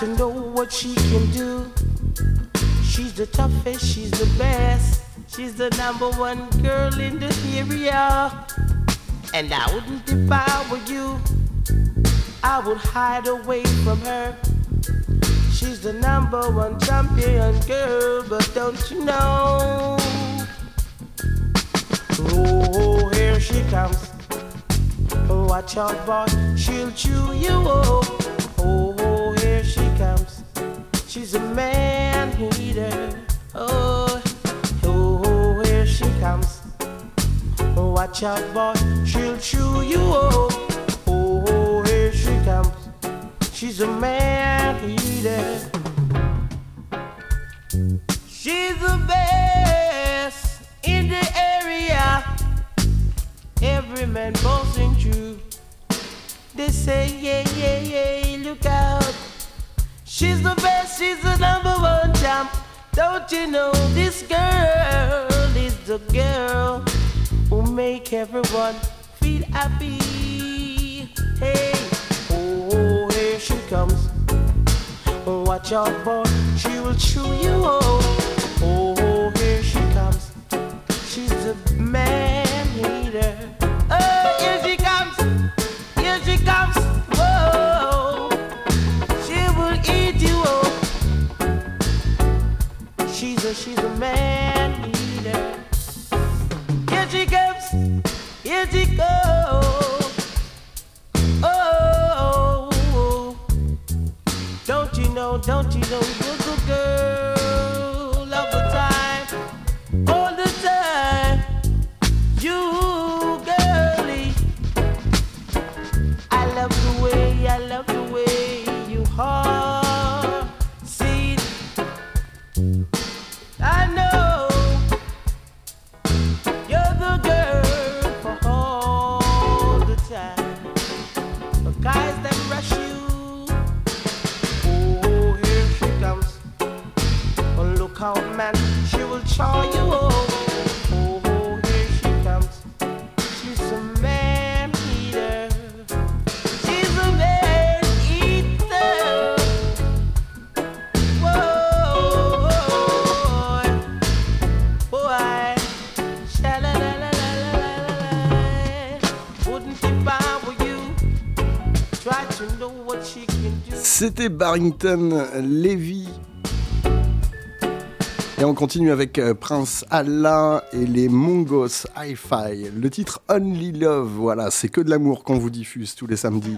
To know what she can do. She's the toughest, she's the best. She's the number one girl in the area. And I wouldn't if I were you. I would hide away from her. She's the number one champion girl, but don't you know? Oh, here she comes. Watch out, boy, she'll chew you up. Watch out, boy, she'll chew you up. Oh, here she comes. She's a man eater. She's the best in the area. Every man boasting true. They say, yeah, yeah, yeah, look out. She's the best, she's the number one champ. Don't you know this girl is the girl? make everyone feel happy. Hey, oh, here she comes. Watch out boy, she will chew you up. Oh, here she comes. She's a man. Oh, oh, oh, don't you know, don't you know, C'était Barrington Levy. Et on continue avec euh, Prince Allah et les Mongos Hi-Fi. Le titre Only Love, voilà, c'est que de l'amour qu'on vous diffuse tous les samedis.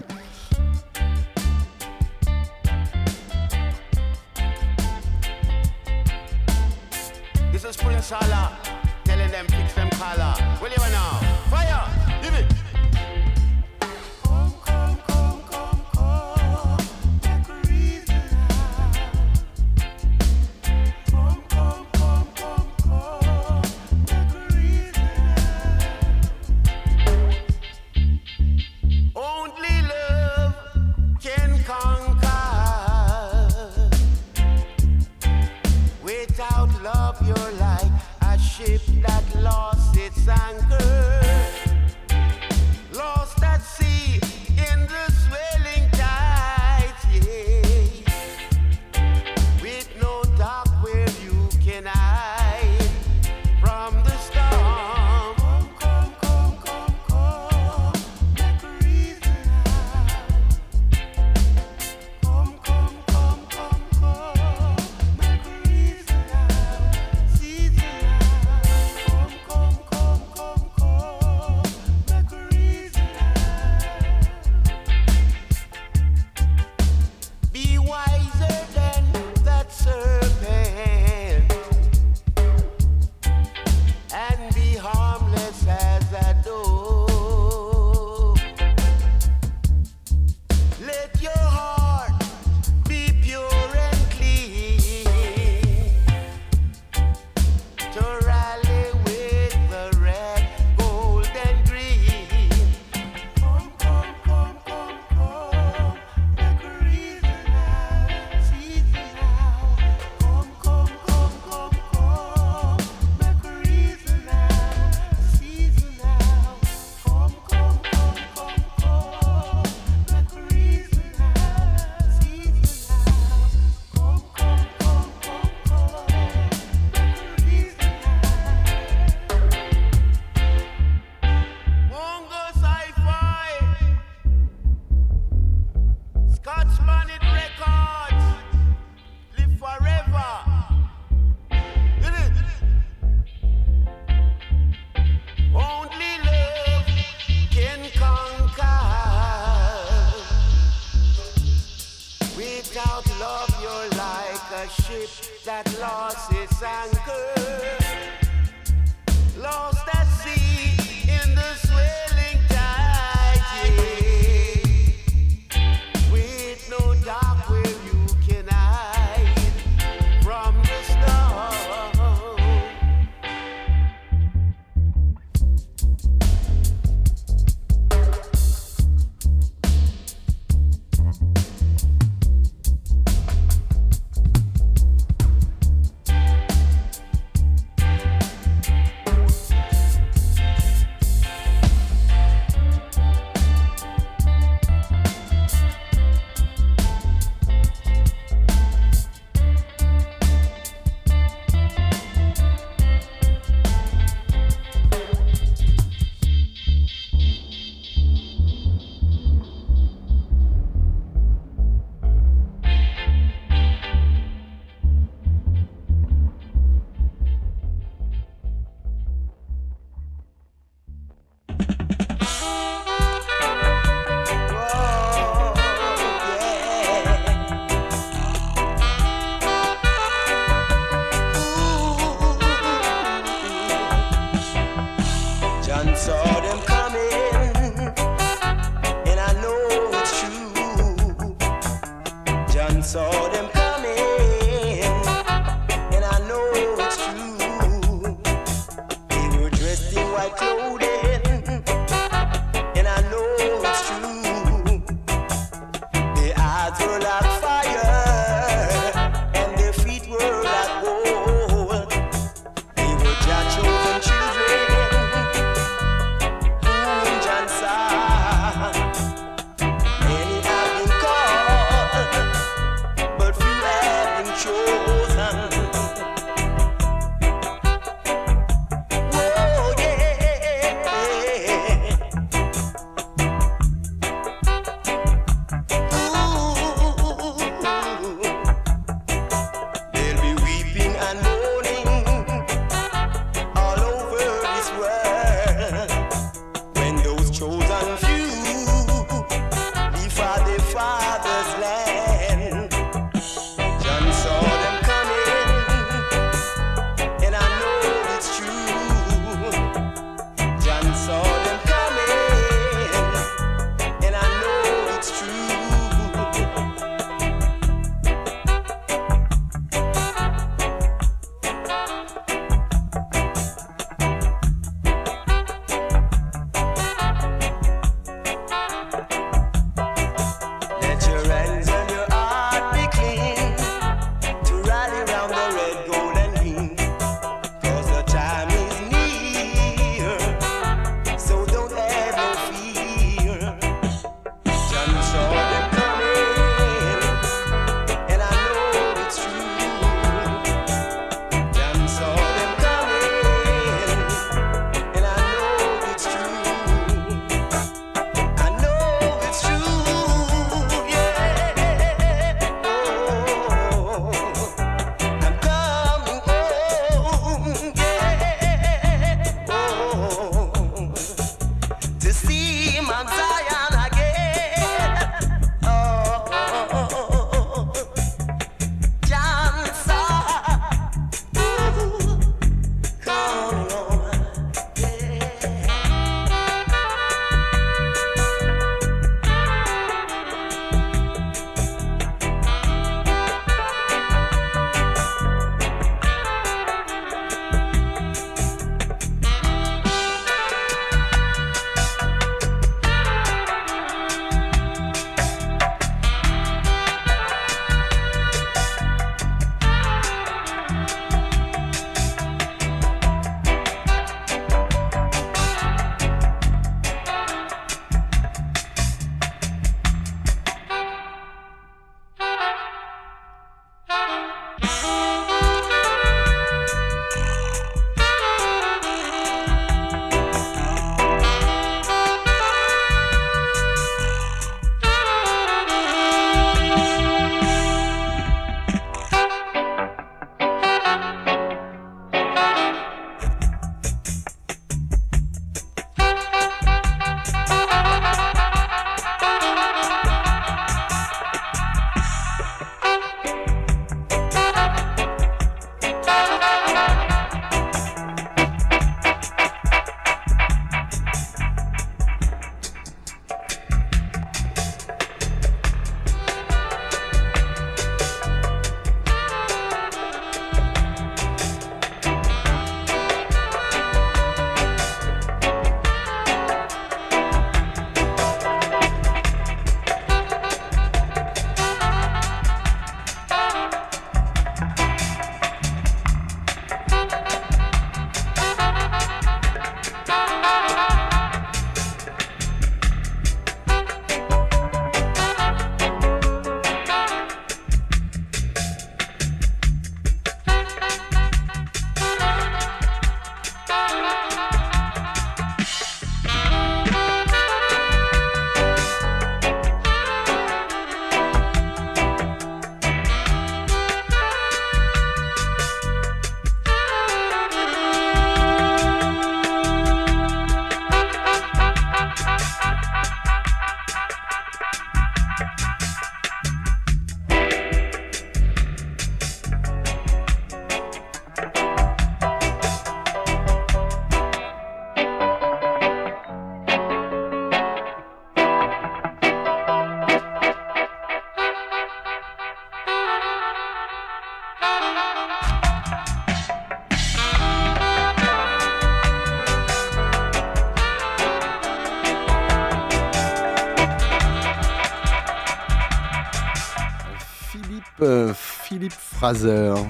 Euh, hein.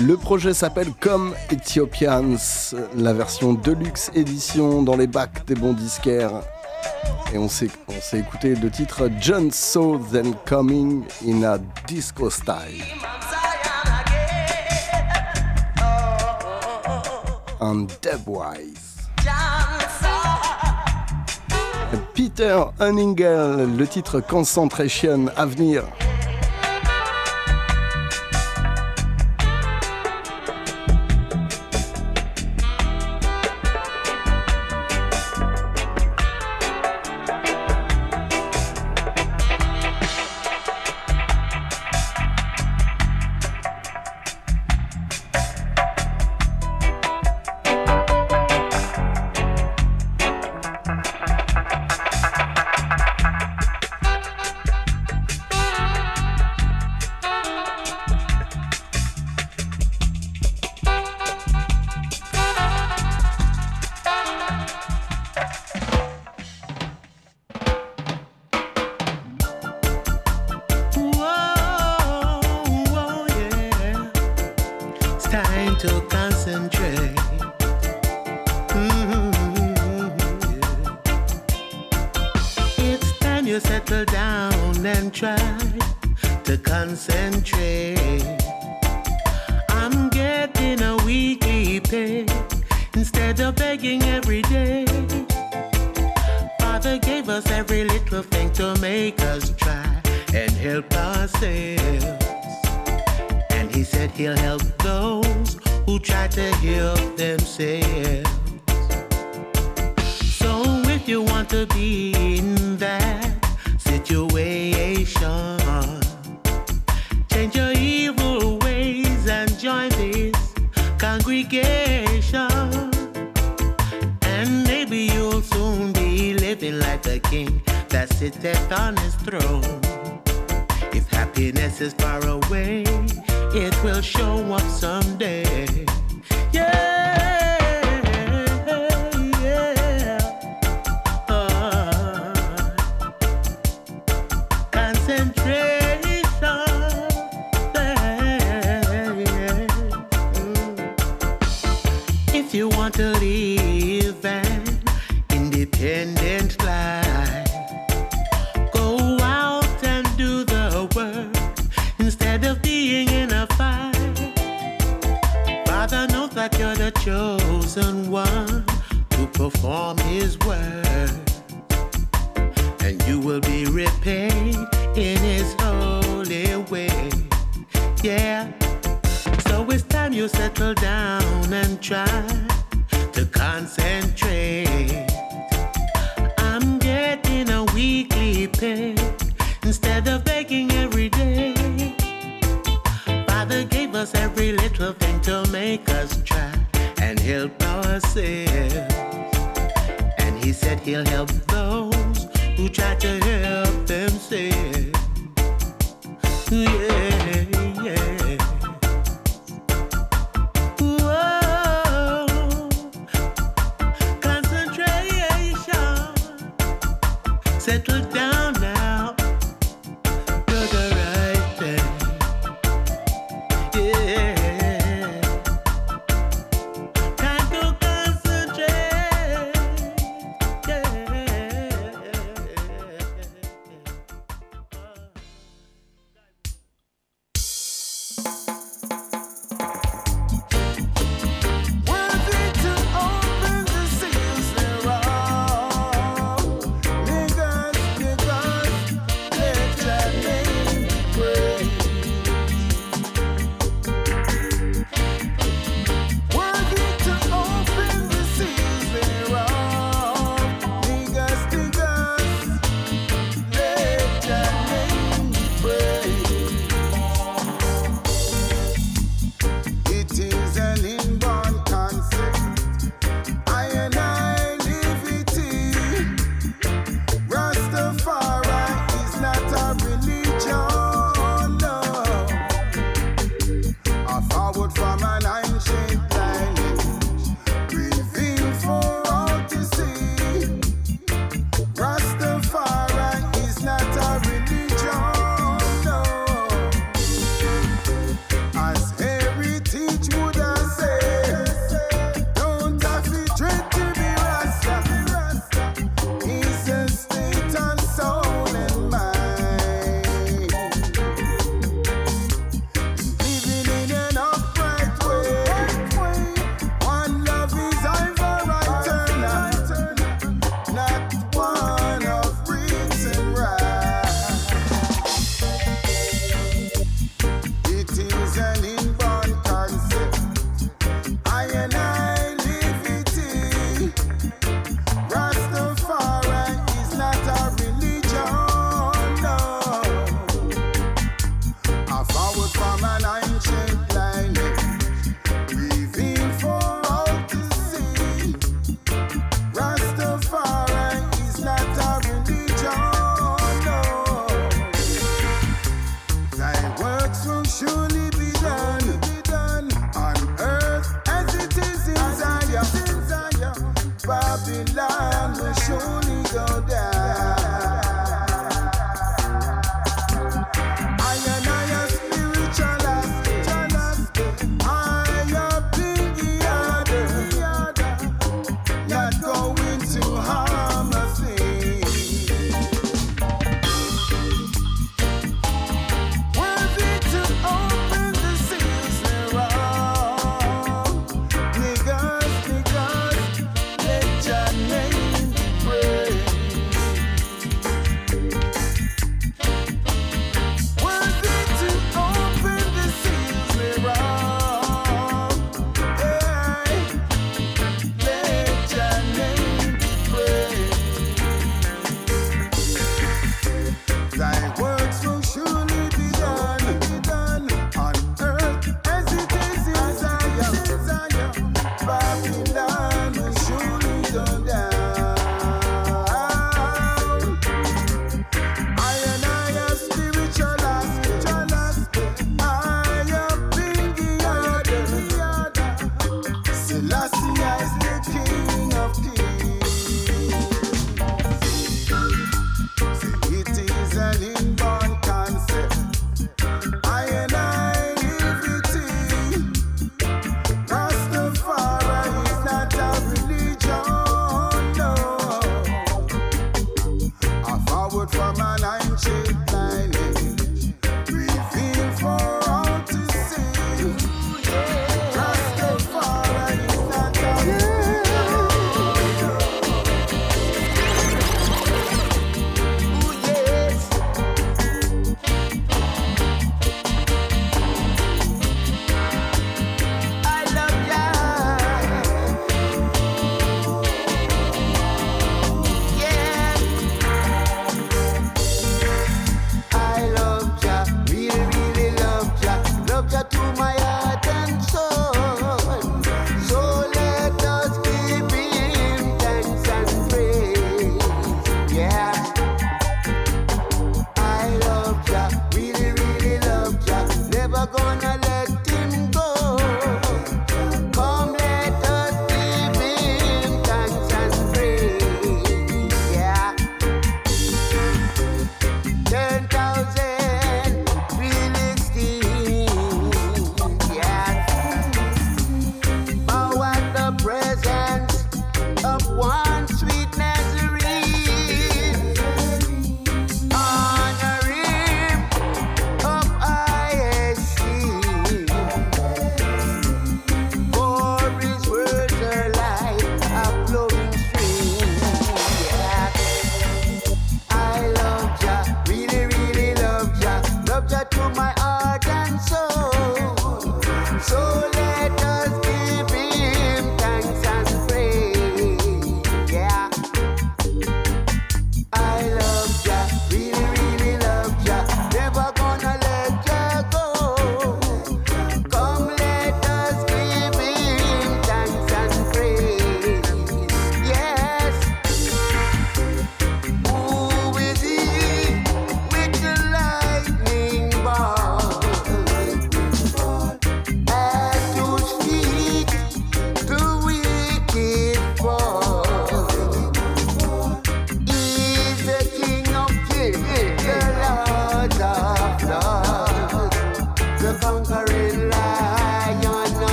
Le projet s'appelle Comme Ethiopians, la version deluxe édition dans les bacs des bons disquaires. Et on s'est, écouté le titre John Saw Then Coming in a Disco Style. Un Debwise. Peter Hunningle, le titre Concentration Avenir.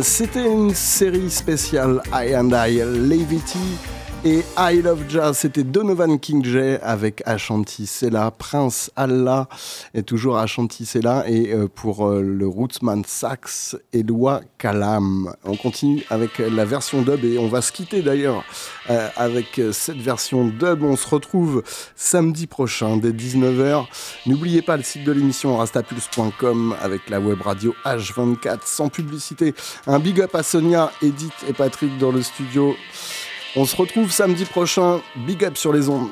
C'était une série spéciale I and I Levity et I Love Jazz. C'était Donovan King J avec Ashanti Sella. Prince Allah est toujours Ashanti Sella. Et euh, pour euh, le Rootsman Sax, Eloi Kalam. On continue avec la version dub et on va se quitter d'ailleurs euh, avec cette version dub. On se retrouve samedi prochain dès 19h. N'oubliez pas le site de l'émission rastapulse.com avec la web radio H24 sans publicité. Un big up à Sonia, Edith et Patrick dans le studio. On se retrouve samedi prochain. Big up sur les ondes.